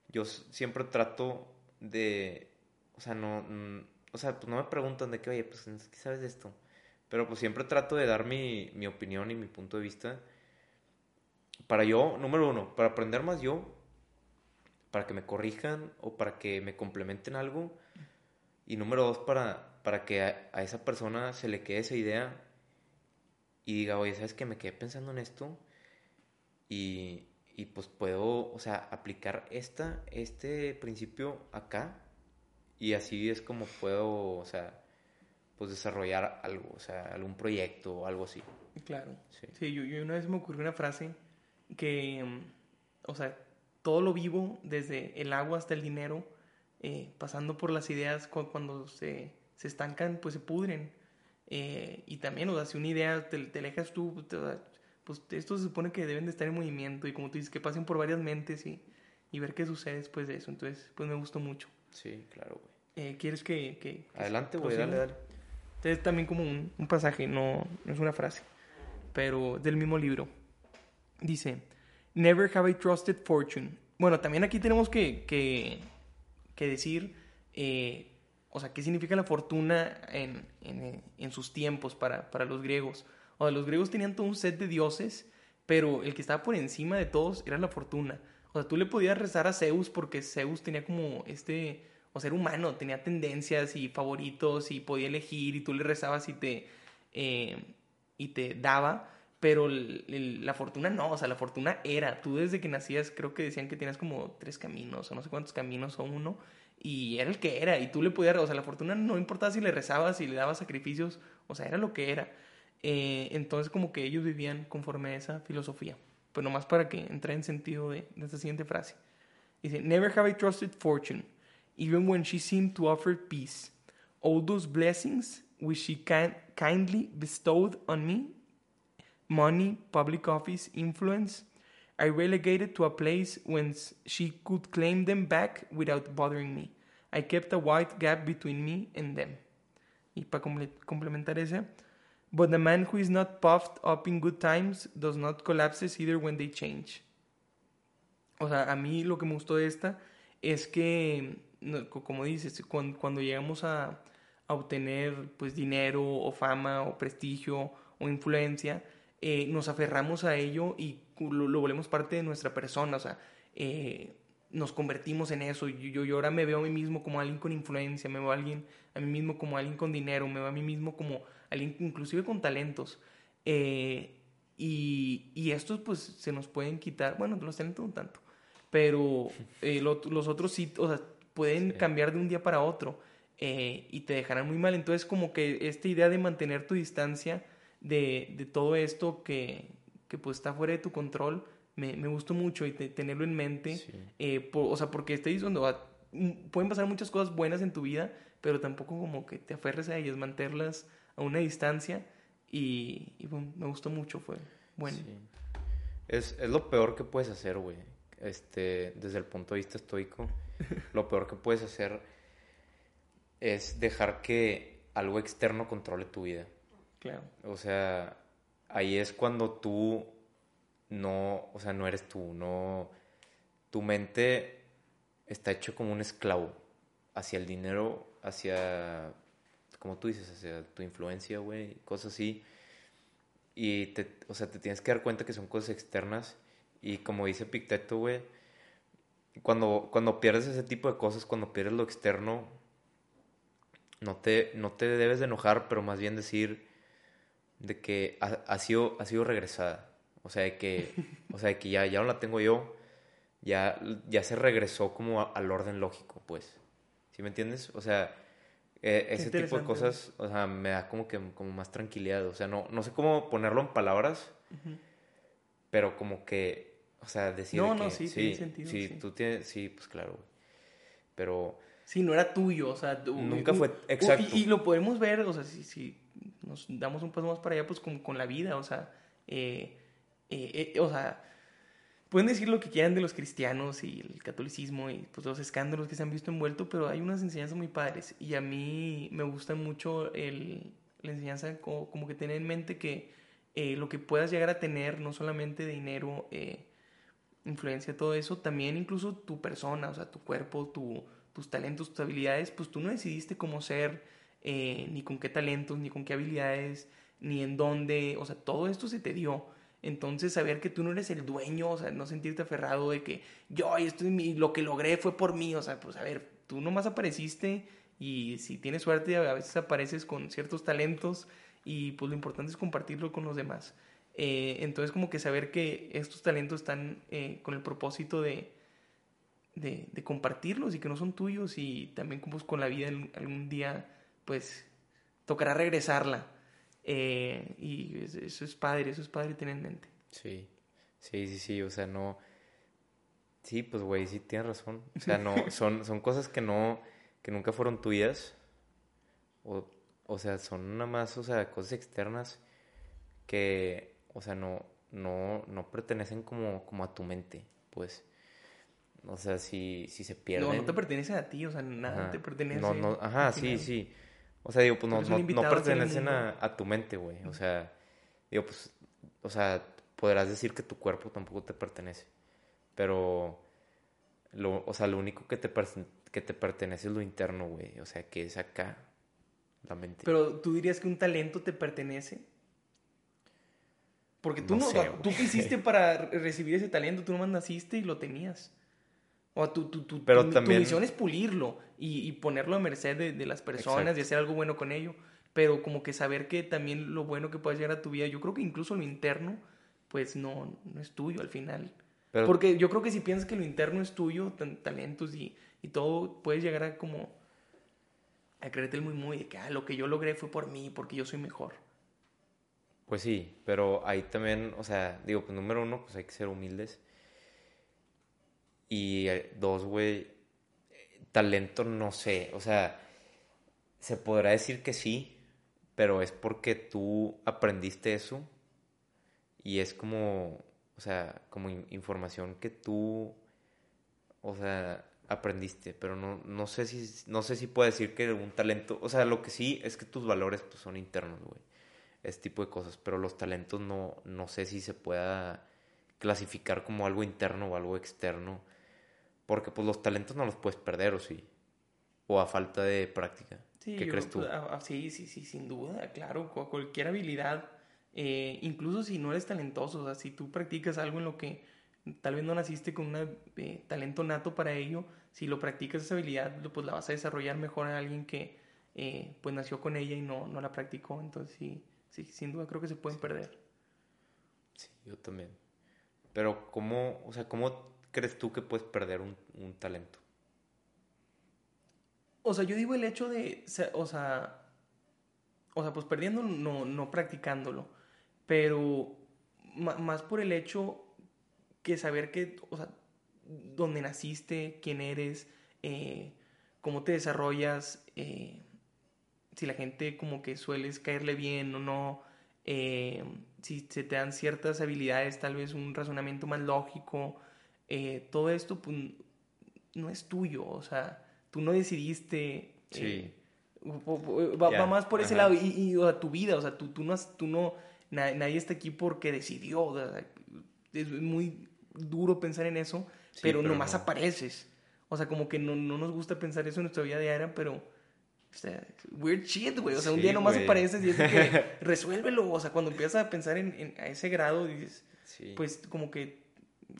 yo siempre trato de, o sea, no, o sea, pues no me preguntan de que, oye, pues, ¿qué sabes de esto? Pero pues siempre trato de dar mi, mi opinión y mi punto de vista. Para yo, número uno, para aprender más yo, para que me corrijan o para que me complementen algo. Y número dos, para, para que a, a esa persona se le quede esa idea y diga, oye, ¿sabes qué? Me quedé pensando en esto y, y pues puedo, o sea, aplicar esta, este principio acá y así es como puedo, o sea, pues desarrollar algo, o sea, algún proyecto o algo así. Claro. Sí. Sí, yo, yo una vez me ocurrió una frase que, o sea, todo lo vivo, desde el agua hasta el dinero, eh, pasando por las ideas cu- cuando se, se estancan, pues se pudren. Eh, y también, o sea, si una idea te, te alejas tú, te- pues esto se supone que deben de estar en movimiento y como tú dices, que pasen por varias mentes y, y ver qué sucede después de eso. Entonces, pues me gustó mucho. Sí, claro, güey. Eh, ¿Quieres que, que- que Adelante, güey, dale, dale. Este es también como un, un pasaje, no, no es una frase, pero del mismo libro. Dice, Never have I trusted fortune. Bueno, también aquí tenemos que, que, que decir, eh, o sea, qué significa la fortuna en, en, en sus tiempos para, para los griegos. O sea, los griegos tenían todo un set de dioses, pero el que estaba por encima de todos era la fortuna. O sea, tú le podías rezar a Zeus porque Zeus tenía como este, o ser humano, tenía tendencias y favoritos y podía elegir y tú le rezabas y te, eh, y te daba, pero la fortuna no, o sea, la fortuna era. Tú desde que nacías creo que decían que tenías como tres caminos o no sé cuántos caminos o uno y era el que era y tú le podías, o sea, la fortuna no importaba si le rezabas, si le dabas sacrificios, o sea, era lo que era. Eh, entonces como que ellos vivían conforme a esa filosofía. Pues nomás para que entre en sentido de, de esta siguiente frase. Dice, Never have I trusted fortune, even when she seemed to offer peace. All those blessings which she kind, kindly bestowed on me, money, public office, influence, I relegated to a place whence she could claim them back without bothering me. I kept a wide gap between me and them. Y para complementar ese, but the man who is not puffed up in good times does not collapses either when they change. O sea, a mí lo que me gustó de esta es que, como dices, cuando, llegamos a, a obtener pues dinero o fama o prestigio o influencia, eh, nos aferramos a ello y lo, lo volvemos parte de nuestra persona, o sea, eh, nos convertimos en eso. Yo, yo, yo ahora me veo a mí mismo como alguien con influencia, me veo a, alguien, a mí mismo como alguien con dinero, me veo a mí mismo como alguien inclusive con talentos. Eh, y, y estos pues se nos pueden quitar, bueno, los talentos no tanto, pero eh, lo- los otros sí, o sea, pueden Sí. cambiar de un día para otro eh, y te dejarán muy mal. Entonces como que esta idea de mantener tu distancia de, de todo esto que, que pues está fuera de tu control, me, me gustó mucho y te- tenerlo en mente. Sí. eh, por- o sea, porque estáis donde va- mm, pueden pasar muchas cosas buenas en tu vida, pero tampoco como que te aferres a ellas, mantenerlas a una distancia. Y, y, bueno, me gustó mucho, fue bueno. Sí. Es, es lo peor que puedes hacer, güey. Este, desde el punto de vista estoico, lo peor que puedes hacer es dejar que algo externo controle tu vida. Claro. O sea, ahí es cuando tú no, o sea, no eres tú, no, tu mente está hecho como un esclavo hacia el dinero, hacia, como tú dices, hacia tu influencia, güey, cosas así. Y te, o sea, te tienes que dar cuenta que son cosas externas y como dice Picteto, güey, cuando, cuando pierdes ese tipo de cosas, cuando pierdes lo externo, no te, no te debes de enojar, pero más bien decir de que ha, ha sido, ha sido regresada. O sea, de que, o sea, de que ya, ya no la tengo yo, ya, ya se regresó como a- al orden lógico, pues. ¿Sí me entiendes? O sea, eh, ese tipo de cosas, o sea, me da como que como más tranquilidad. O sea, no, no sé cómo ponerlo en palabras, pero como que, o sea, decir No, de no, que, sí, tiene sentido, sí, sí. tú tienes, sí, pues claro. Pero, Sí, no era tuyo, o sea... tú- Nunca fue- exacto. Y, y lo podemos ver, o sea, si, si nos damos un paso más para allá, pues con, con la vida, o sea, eh, eh, eh, o sea, pueden decir lo que quieran de los cristianos y el catolicismo y pues los escándalos que se han visto envueltos, pero hay unas enseñanzas muy padres. Y a mí me gusta mucho el, la enseñanza como, como que tener en mente que lo que puedas llegar a tener, no solamente dinero, influencia, todo eso, también incluso tu persona, o sea, tu cuerpo, tu, tus talentos, tus habilidades, pues tú no decidiste cómo ser, eh, ni con qué talentos, ni con qué habilidades, ni en dónde, o sea, todo esto se te dio. Entonces, saber que tú no eres el dueño, o sea, no sentirte aferrado de que yo, esto lo que logré fue por mí, o sea, pues a ver, tú nomás apareciste y si tienes suerte, a veces apareces con ciertos talentos y pues lo importante es compartirlo con los demás. Eh, entonces, como que saber que estos talentos están eh, con el propósito de, de, compartirlos y que no son tuyos y también como pues, con la vida algún día, pues, tocará regresarla. Eh, y es- eso es padre, eso es padre tener en mente. Sí, sí, sí, sí, o sea, no... Sí, pues, güey, sí, tienes razón. O sea, no, son, son cosas que no, que nunca fueron tuyas. O, o sea, son nada más, o sea, cosas externas que, o sea, no, no, no pertenecen como, como a tu mente, pues. O sea, si, si se pierden... No, no te pertenece a ti, o sea, nada Ajá. te pertenece. No, no, ajá, sí, sí. O sea, digo, pues no, no, no pertenecen a, a tu mente, güey. O sea, digo, pues, o sea, podrás decir que tu cuerpo tampoco te pertenece. Pero, lo, o sea, lo único que te, per- que te pertenece es lo interno, güey. O sea, que es acá, la mente. Pero tú dirías que un talento te pertenece. Porque tú No no, sé, o sea, güey. tú qué hiciste para re- recibir ese talento, tú nomás naciste y lo tenías. O tu, tu, tu, Pero tu- tu también- misión es pulirlo y, y ponerlo a merced de, de las personas Exacto. y hacer algo bueno con ello. Pero como que saber que también lo bueno que puedes llegar a tu vida, yo creo que incluso lo interno, pues no, no es tuyo al final. Pero, Porque yo creo que si piensas que lo interno es tuyo, talentos y, y todo, puedes llegar a como a creerte el muy muy de que ah, lo que yo logré fue por mí, porque yo soy mejor. Pues sí, pero ahí también, o sea, digo, pues número uno, pues hay que ser humildes. Y eh, dos, güey, talento no sé, o sea, se podrá decir que sí, pero es porque tú aprendiste eso y es como, o sea, como in- información que tú, o sea, aprendiste, pero no, no sé si, no sé si puedo decir que un talento, o sea, lo que sí es que tus valores pues son internos, güey ese tipo de cosas, pero los talentos no, no sé si se pueda clasificar como algo interno o algo externo, porque pues los talentos no los puedes perder, ¿o sí? O a falta de práctica. Sí, ¿Qué yo crees creo tú? sí, sí, sí, sin duda, claro, cu- cualquier habilidad, eh, incluso si no eres talentoso, o sea, si tú practicas algo en lo que tal vez no naciste con un talento nato para ello, si lo practicas esa habilidad, pues la vas a desarrollar mejor a alguien que eh, pues nació con ella y no, no la practicó, entonces sí, sí, sin duda creo que se pueden perder. Sí, yo también. Pero ¿cómo, o sea, cómo crees tú que puedes perder un, un talento? O sea, yo digo el hecho de, o sea, o sea, pues perdiendo, no, no practicándolo, pero más por el hecho que saber que, o sea, dónde naciste, quién eres, eh, cómo te desarrollas, eh, si la gente como que sueles caerle bien o no, eh, si se te dan ciertas habilidades, tal vez un razonamiento más lógico, eh, todo esto pues, no es tuyo, o sea, tú no decidiste... eh, va, Ya, va más por ese ajá. lado y, y, o sea, tu vida, o sea, tú, tú no, tú no na- nadie está aquí porque decidió, o sea, es muy duro pensar en eso, Sí, pero, pero nomás no. apareces. O sea, como que no, no nos gusta pensar eso en nuestra vida diaria, pero. O sea, weird shit, güey. O sea, un Sí, día nomás güey. apareces y es que resuélvelo. O sea, cuando empiezas a pensar en, en- a ese grado, dices, Sí. pues como que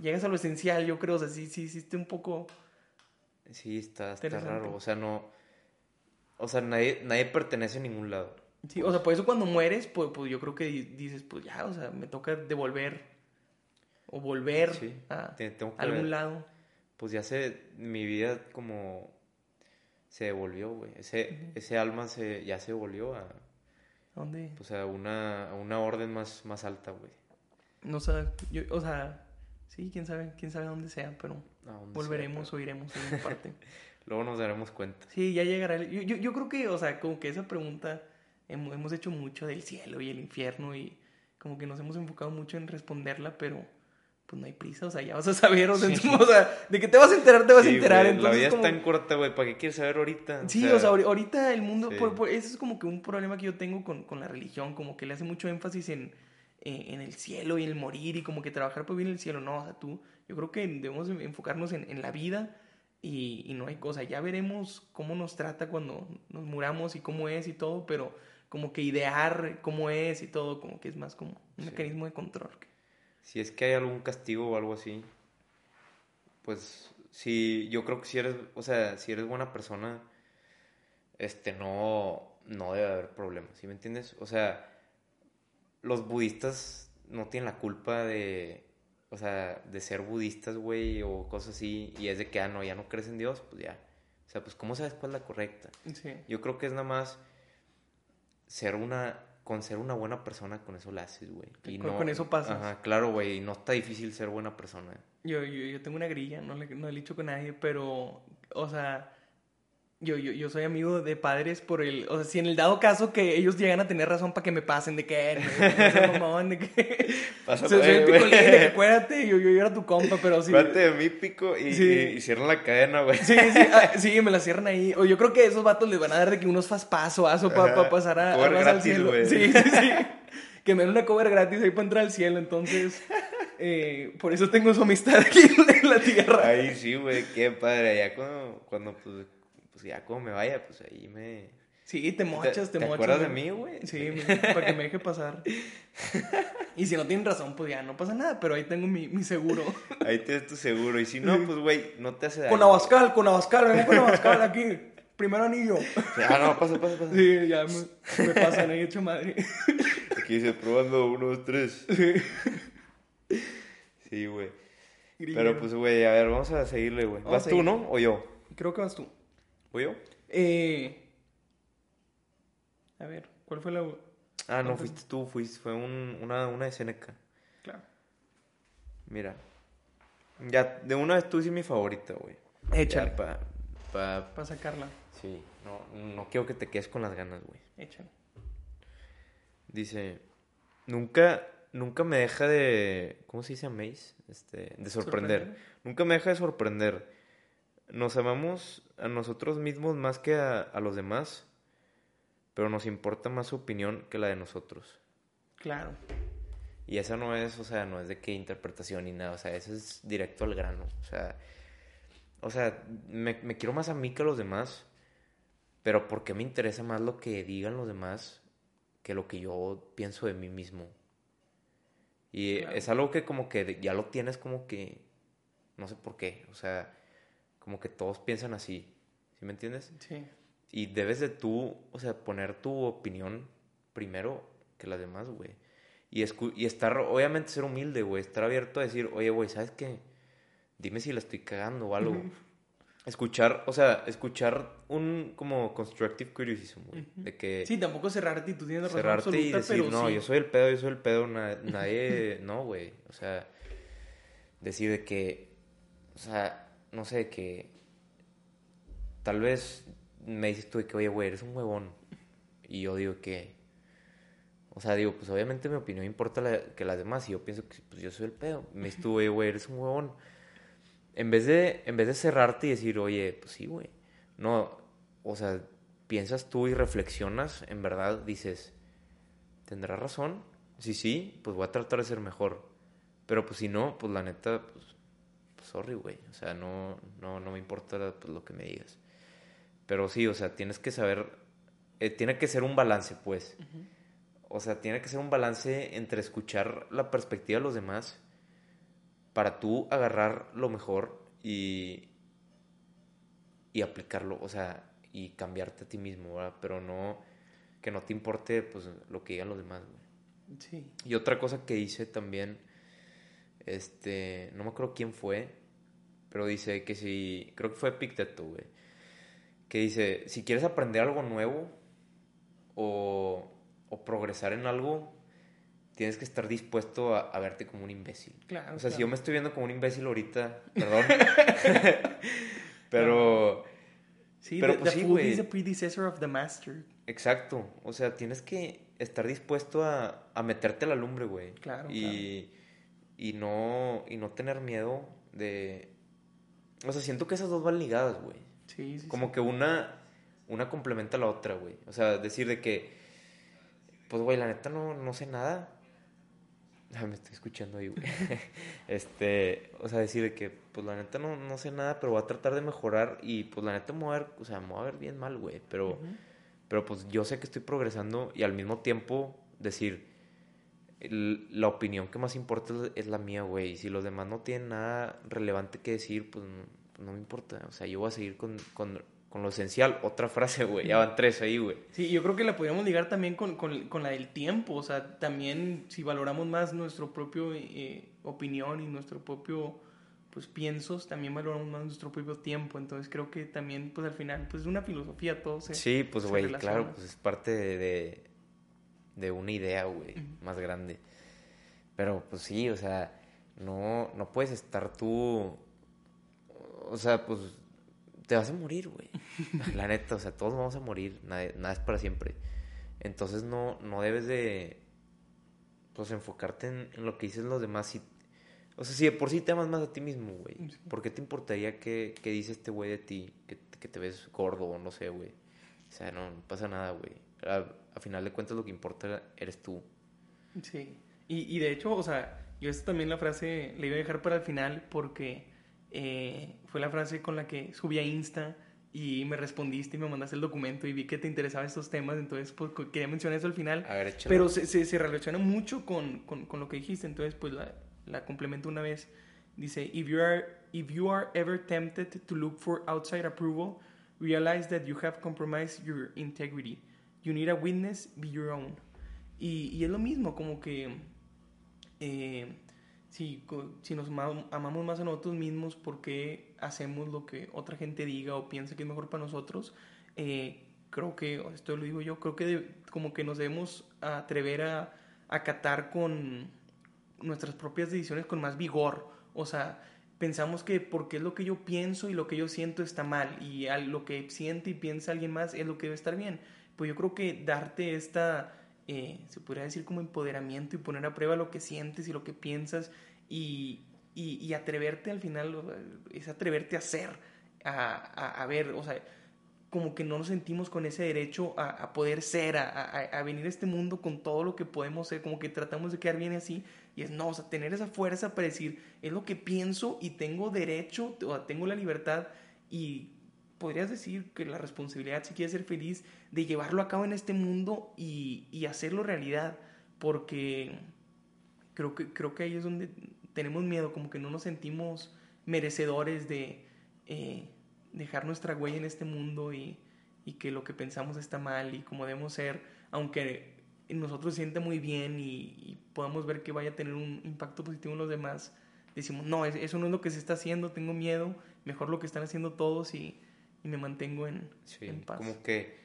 llegas a lo esencial, yo creo. O sea, sí, sí, hiciste un poco. Sí, está, está raro. O sea, no... O sea, nadie, nadie pertenece a ningún lado. Sí, o sea, por eso cuando mueres, pues, pues yo creo que di- dices, pues ya, o sea, me toca devolver o volver Sí, a algún ver. lado. Pues ya se, mi vida como se devolvió, güey. Ese, ese alma se, ya se volvió a, ¿A ¿Dónde? pues a una, a una orden más, más alta, güey. No sé, yo, o sea, sí, quién sabe, quién sabe dónde sea, pero A donde volveremos sea, o iremos en una parte. Luego nos daremos cuenta. Sí, ya llegará. el- Yo, yo, yo creo que, o sea, como que esa pregunta hemos, hecho mucho del cielo y el infierno y como que nos hemos enfocado mucho en responderla, pero pues no hay prisa, o sea, ya vas a saber, o sea, o sea, de que te vas a enterar, te vas a Sí, enterar. güey, entonces, la vida como- es tan corta, güey. ¿Para qué quieres saber ahorita? Sí, o sea, ahori- ahorita el mundo, sí. por, por- ese es como que un problema que yo tengo con, con la religión, como que le hace mucho énfasis en, eh, en el cielo y el morir y como que trabajar por vivir en el cielo. No, o sea, tú, yo creo que debemos de enfocarnos en, en la vida y, y no hay cosa. Ya veremos cómo nos trata cuando nos muramos y cómo es y todo, pero como que idear cómo es y todo, como que es más como un Sí. mecanismo de control. Si es que hay algún castigo o algo así, pues sí, yo creo que si eres, o sea, si eres buena persona, este, no, no debe haber problemas, ¿sí me entiendes? O sea, los budistas no tienen la culpa de, o sea, de ser budistas, güey, o cosas así, y es de que, ah, no, ya no crees en Dios, pues ya. O sea, pues, ¿cómo sabes cuál es la correcta? Sí. Yo creo que es nada más ser una, con ser una buena persona, con eso la haces, güey. Y Con- con eso pasas. Ajá, claro, güey, y no está difícil ser buena persona. Yo, yo, yo tengo una grilla, no le, no le he dicho con nadie, pero, o sea, yo, yo, yo soy amigo de padres por el, o sea, si en el dado caso que ellos llegan a tener razón para que me pasen, de que, no, no mamón, de que, Pásame, soy, soy el picolín, de que acuérdate, yo, yo era tu compa, pero sí. Acuérdate de mí, pico, y, Sí. y- y cierran la cadena, güey. Sí, sí, ah, sí, me la cierran ahí. O yo creo que esos vatos les van a dar de que unos fast pass o aso para Ajá, pasar a, a cover más al gratis, cielo. Sí, sí, sí. Que me den una cover gratis ahí para entrar al cielo. Entonces, eh, por eso tengo su amistad aquí en la tierra. Ahí sí, güey, qué padre. Ya cuando, cuando pues, pues ya como me vaya, pues ahí me... Sí, te mochas, te, ¿Te mochas. acuerdas de mí, güey? Sí, para que me deje pasar. Y si no tienen razón, pues ya no pasa nada, pero ahí tengo mi, mi seguro. Ahí tienes tu seguro. Y si no, pues, güey, no te hace daño. Con Abascal, con Abascal, vengo con Abascal aquí. Primer anillo. Ah, no, pasa, pasa, pasa. Sí, ya me, me pasan ahí hecho madre. Aquí dice, probando, uno, dos, tres. Sí, güey. Pero pues, güey, a ver, vamos a seguirle, güey. ¿Vas tú, no? ¿O yo? Creo que vas tú. ¿O yo? Eh, a ver, ¿cuál fue la...? Ah, no, fuiste tú, fuiste, fue un, una, una de Seneca. Claro. Mira. Ya, de una vez tú sí mi favorita, güey. Échale. Ya, pa, pa, Para sacarla. sí, no, no quiero que te quedes con las ganas, güey. Échale. Dice, nunca, nunca me deja de, ¿cómo se dice amaze? Este, de sorprender. Sorprender. Nunca me deja de sorprender. Nos amamos a nosotros mismos más que a, a los demás, pero nos importa más su opinión que la de nosotros. Claro. Y esa no es, o sea, no es de qué interpretación ni nada, o sea, eso es directo al grano. O sea, o sea, me, me quiero más a mí que a los demás, pero ¿por qué me interesa más lo que digan los demás que lo que yo pienso de mí mismo? Y Claro. es algo que como que ya lo tienes como que, no sé por qué, o sea, como que todos piensan así, ¿sí me entiendes? Sí. Y debes de tú, o sea, poner tu opinión primero que las demás, güey. Y, escu- y estar, obviamente ser humilde, güey. Estar abierto a decir, oye, güey, ¿sabes qué? Dime si la estoy cagando o algo. Escuchar, o sea, escuchar un como constructive criticism, güey. De que Sí, tampoco cerrarte y tú tienes razón cerrarte y decir, pero no, sí. yo soy el pedo, yo soy el pedo, na- nadie, no, güey. O sea, decir de que, o sea, no sé, que tal vez me dices tú que, oye, güey, eres un huevón. Y yo digo que, o sea, digo, pues obviamente mi opinión importa que las demás. Y yo pienso que pues yo soy el pedo. Me dices tú, oye, güey, eres un huevón. En vez de, en vez de cerrarte y decir, oye, pues sí, güey. No, o sea, piensas tú y reflexionas, en verdad dices, ¿tendrá razón? Si sí, pues voy a tratar de ser mejor. Pero pues si no, pues la neta, pues sorry, güey. O sea, no, no, no me importa pues, lo que me digas. Pero sí, o sea, tienes que saber, eh, tiene que ser un balance, pues. O sea, tiene que ser un balance entre escuchar la perspectiva de los demás para tú agarrar lo mejor y, y aplicarlo, o sea, y cambiarte a ti mismo, ¿verdad? Pero no, que no te importe, pues, lo que digan los demás, güey. Sí. Y otra cosa que hice también, este, no me acuerdo quién fue, pero dice que si, creo que fue Picteto, güey, que dice, si quieres aprender algo nuevo o, o progresar en algo, tienes que estar dispuesto a, a verte como un imbécil. Claro, O sea, si claro. yo me estoy viendo como un imbécil ahorita, perdón, pero... Sí, Pero, the, pues, the sí, fool is the predecessor of the master. Exacto, o sea, tienes que estar dispuesto a, a meterte a la lumbre, güey. Claro, Y, y no, y no tener miedo de... O sea, siento que esas dos van ligadas, güey. Sí, sí, Como sí. que una, una complementa a la otra, güey. O sea, decir de que, pues, güey, la neta no, no sé nada. Ah, me estoy escuchando ahí, güey. este, o sea, decir de que, pues, la neta no, no sé nada, pero voy a tratar de mejorar y, pues, la neta me voy a ver, o sea, me voy a ver bien mal, güey. Pero, pero, pues, yo sé que estoy progresando y al mismo tiempo decir, el- la opinión que más importa es- la mía, güey. Y si los demás no tienen nada relevante que decir, pues no, no me importa. O sea, yo voy a seguir con, con, con lo esencial. Otra frase, güey. Ya van tres ahí, güey. Sí, yo creo que la podríamos ligar también con, con- con la del tiempo, o sea, también si valoramos más nuestro propio eh, opinión y nuestro propio, pues, piensos, también valoramos más nuestro propio tiempo, entonces creo que también, pues, al final, pues, es una filosofía, todo se... Sí, pues, güey, claro, pues es parte de, de, de una idea, güey, más grande. Pero, pues sí, o sea, no, no puedes estar tú, o sea, pues te vas a morir, güey. La neta, o sea, todos vamos a morir, nada, nada es para siempre. Entonces no, no debes de, pues, enfocarte en, en lo que dicen los demás. Si, o sea, si de por sí te amas más a ti mismo, güey, ¿por qué te importaría que, que dice este güey de ti, que, que te ves gordo o no sé, güey? O sea, no, no pasa nada, güey. A, final de cuentas lo que importa eres tú. Sí, y, y de hecho, o sea, yo esta también la frase la iba a dejar para el final porque eh, fue la frase con la que subí a Insta y me respondiste y me mandaste el documento y vi que te interesaban estos temas, entonces pues quería mencionar eso al final. A ver. Pero se, se, se relaciona mucho con, con, con lo que dijiste, entonces pues la, la complemento una vez. Dice, if you, are, if you are ever tempted to look for outside approval, realize that you have compromised your integrity. You need a witness, be your own. Y, y es lo mismo, como que eh, si, si nos ama- amamos más a nosotros mismos, ¿por qué hacemos lo que otra gente diga o piensa que es mejor para nosotros? Eh, creo que, esto lo digo yo, creo que como que nos debemos atrever a acatar con nuestras propias decisiones con más vigor. O sea, pensamos que porque es lo que yo pienso y lo que yo siento está mal y lo que siente y piensa alguien más es lo que debe estar bien. Pues yo creo que darte esta, eh, se podría decir como empoderamiento y poner a prueba lo que sientes y lo que piensas y, y, atreverte al final, es atreverte a ser, a, a, ver, o sea, como que no nos sentimos con ese derecho a, a poder ser, a, venir a este mundo con todo lo que podemos ser, como que tratamos de quedar bien así, y es no, o sea, tener esa fuerza para decir, es lo que pienso y tengo derecho, o tengo la libertad, y podrías decir que la responsabilidad, si quieres ser feliz, de llevarlo a cabo en este mundo y, y hacerlo realidad, porque creo que, creo que ahí es donde tenemos miedo, como que no nos sentimos merecedores de eh, dejar nuestra huella en este mundo y, y que lo que pensamos está mal y como debemos ser, aunque nosotros se sienta muy bien y, y podamos ver que vaya a tener un impacto positivo en los demás, decimos, no, es- eso no es lo que se está haciendo, tengo miedo, mejor lo que están haciendo todos y, y me mantengo en, Sí, en paz. como que...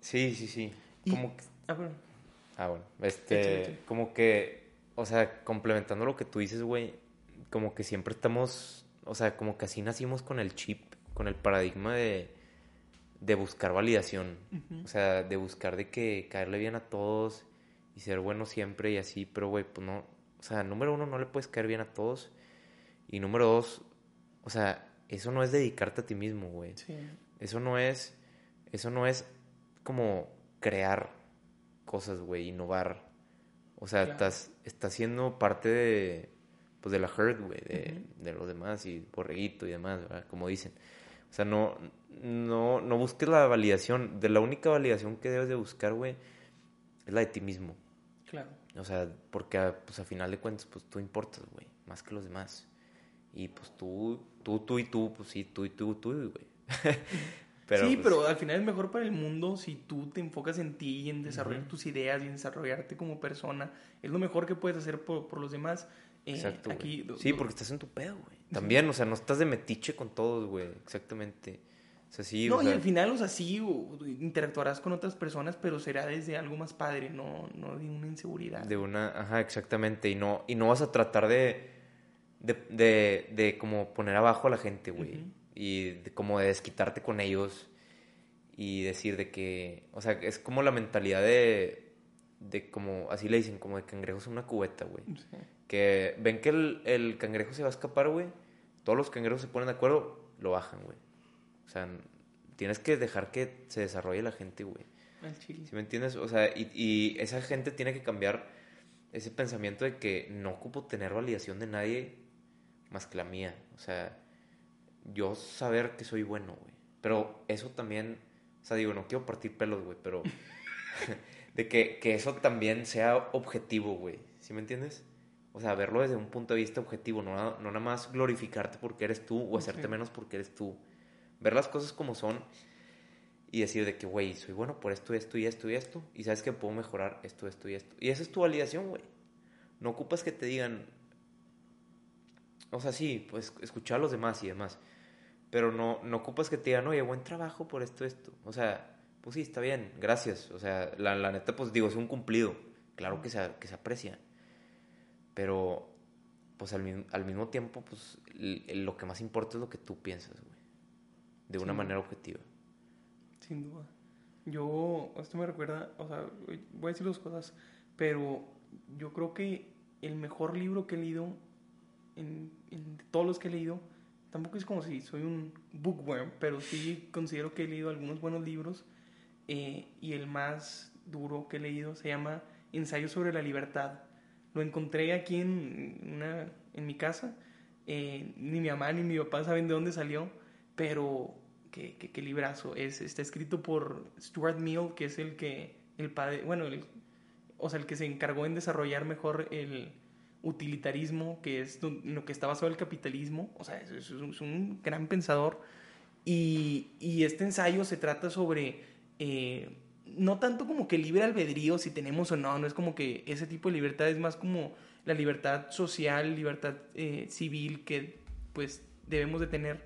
Sí, sí, sí. Y- Como que... Ah, bueno. Ah, bueno. Este, como que, o sea, complementando lo que tú dices, güey, como que siempre estamos, o sea, como que así nacimos con el chip, con el paradigma de, de buscar validación. O sea, de buscar de que caerle bien a todos y ser bueno siempre y así, pero, güey, pues no, o sea, número uno, no le puedes caer bien a todos. Y número dos, o sea, eso no es dedicarte a ti mismo, güey. Sí. Eso no es, eso no es como crear cosas, güey, innovar. O sea, Claro. estás, estás siendo parte de, pues, de la herd, güey, de, de los demás y borreguito y demás, ¿verdad? Como dicen. O sea, no, no, no busques la validación. De la única validación que debes de buscar, güey, es la de ti mismo. Claro. O sea, porque pues a final de cuentas, pues tú importas, güey, más que los demás. Y pues tú, tú, tú y tú, pues sí, tú y tú, tú, güey. pero, sí, pues, pero al final es mejor para el mundo si tú te enfocas en ti y en desarrollar tus ideas y en desarrollarte como persona. Es lo mejor que puedes hacer por, por los demás. Eh, Exacto, aquí, do- Sí, porque estás en tu pedo, güey. También, o sea, no estás de metiche con todos, güey. Exactamente. O sea, sí, No, o y al final, o sea, sí, interactuarás con otras personas, pero será desde algo más padre, no, no de una inseguridad. de una, ajá, exactamente. Y no, y no vas a tratar de, de, de, de como poner abajo a la gente, güey. Y de, como de desquitarte con ellos y decir de que, o sea, es como la mentalidad de, de como, así le dicen, como de cangrejos en una cubeta, güey. Sí. Que ven que el, el cangrejo se va a escapar, güey. Todos los cangrejos se ponen de acuerdo, lo bajan, güey. O sea, tienes que dejar que se desarrolle la gente, güey. ¿Sí me entiendes? O sea, y, y esa gente tiene que cambiar ese pensamiento de que no ocupo tener validación de nadie más que la mía. O sea, yo saber que soy bueno, güey. Pero eso también, o sea, digo, no quiero partir pelos, güey, pero de que, que eso también sea objetivo, güey. ¿Sí me entiendes? O sea, verlo desde un punto de vista objetivo, no, no nada más glorificarte porque eres tú o hacerte menos porque eres tú. Ver las cosas como son y decir de que, güey, soy bueno por esto, esto y esto y esto. Y sabes que puedo mejorar esto, esto y esto. Y esa es tu validación, güey. No ocupas que te digan. O sea, sí, pues escuchar a los demás y demás. Pero no, no ocupas que te digan, oye, buen trabajo por esto, esto. O sea, pues sí, está bien, gracias. O sea, la, la neta, pues digo, es un cumplido. Claro que se, que se aprecia. Pero, pues al, al mismo tiempo, pues lo que más importa es lo que tú piensas, güey. De una Sí. manera objetiva. Sin duda. Yo, esto me recuerda, o sea, voy a decir dos cosas, pero yo creo que el mejor libro que he leído, en, en todos los que he leído, tampoco es como si soy un bookworm, pero sí considero que he leído algunos buenos libros, eh, y el más duro que he leído se llama Ensayo sobre la libertad. Lo encontré aquí en, una, en mi casa, eh, ni mi mamá ni mi papá saben de dónde salió, pero qué, qué, qué librazo. Es, está escrito por Stuart Mill, que es el que, el padre, bueno, el, o sea, el que se encargó en desarrollar mejor el utilitarismo, que es lo que está basado el capitalismo. O sea, es, un, gran pensador. Y, este ensayo se trata sobre, eh, no tanto como que libre albedrío, si tenemos o no, no es como que ese tipo de libertad, es más como la libertad social, libertad eh, civil que pues debemos de tener.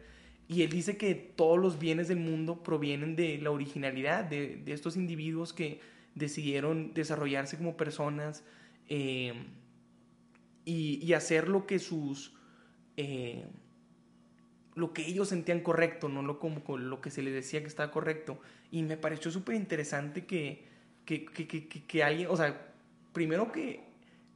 Y él dice que todos los bienes del mundo provienen de la originalidad de, de estos individuos que decidieron desarrollarse como personas eh, y, y hacer lo que sus... eh, lo que ellos sentían correcto, no lo, como, lo que se les decía que estaba correcto. Y me pareció súper interesante que, que, que, que, que- que alguien, o sea, primero que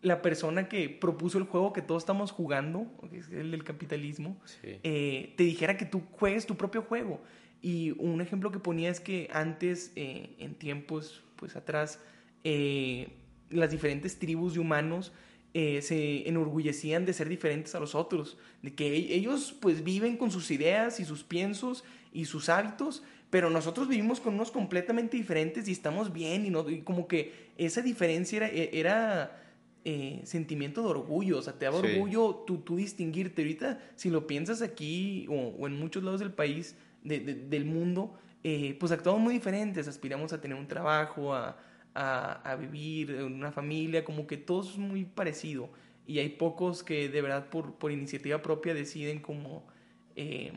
la persona que propuso el juego que todos estamos jugando, que es el del capitalismo, Sí. eh, te dijera que tú juegues tu propio juego. Y un ejemplo que ponía es que antes, eh, en tiempos pues atrás, eh, las diferentes tribus de humanos eh, se enorgullecían de ser diferentes a los otros, de que e- ellos pues viven con sus ideas y sus piensos y sus hábitos, pero nosotros vivimos con unos completamente diferentes y estamos bien y, no, y como que esa diferencia era, e- era eh, sentimiento de orgullo, o sea, te daba Sí. orgullo tú, tú distinguirte. Ahorita, si lo piensas aquí o, o en muchos lados del país, de- de- del mundo, eh, pues actuamos muy diferentes, aspiramos a tener un trabajo, a, a, a vivir en una familia, como que todo es muy parecido. Y hay pocos que de verdad por, por iniciativa propia deciden como eh,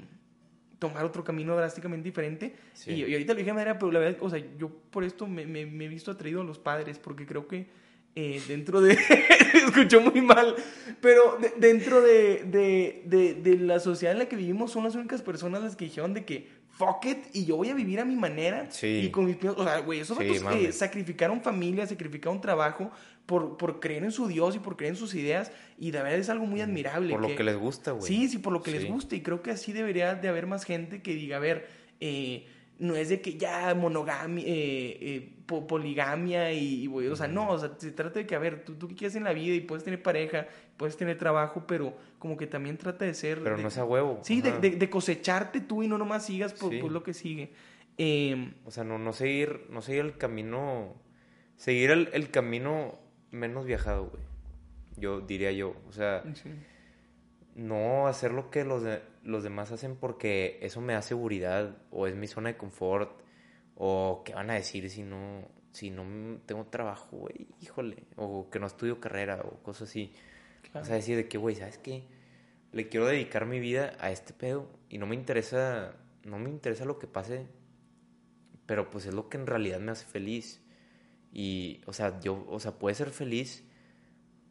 tomar otro camino drásticamente diferente. Sí. Y, y ahorita lo dije de manera, pero la verdad, o sea, yo por esto me, me- me he visto atraído a los padres, porque creo que eh, dentro de... escuchó muy mal, pero de- dentro de, de, de, de la sociedad en la que vivimos son las únicas personas las que dijeron de que fuck it y yo voy a vivir a mi manera Sí. y con mis o sea, güey, esos Sí, vatos, eh, sacrificaron familia, sacrificaron trabajo por, por creer en su Dios y por creer en sus ideas y de verdad es algo muy admirable. Por lo que les gusta, güey. Sí, sí, por lo que les gusta. Y creo que así debería de haber más gente que diga, a ver, eh, no es de que ya monogamia, eh, eh, po- poligamia y, y, güey, o sea, no, o sea, se trata de que, a ver, tú, tú qué quieres en la vida y puedes tener pareja, puedes tener trabajo, pero como que también trata de ser... Pero de- no es a huevo. Sí, de, ajá. de- de cosecharte tú y no nomás sigas por, Sí. por lo que sigue. Eh, O sea, no, no seguir, no seguir el camino, seguir el, el camino menos viajado, güey. Yo diría yo. O sea, sí. No hacer lo que los, de- los demás hacen porque eso me da seguridad o es mi zona de confort o qué van a decir si no, si no tengo trabajo, güey, híjole, o que no estudio carrera o cosas así. Claro. O sea, decir de que, güey, ¿sabes qué? Le quiero dedicar mi vida a este pedo y no me interesa, no me interesa lo que pase, pero pues es lo que en realidad me hace feliz. Y, o sea, yo, o sea, puedes ser feliz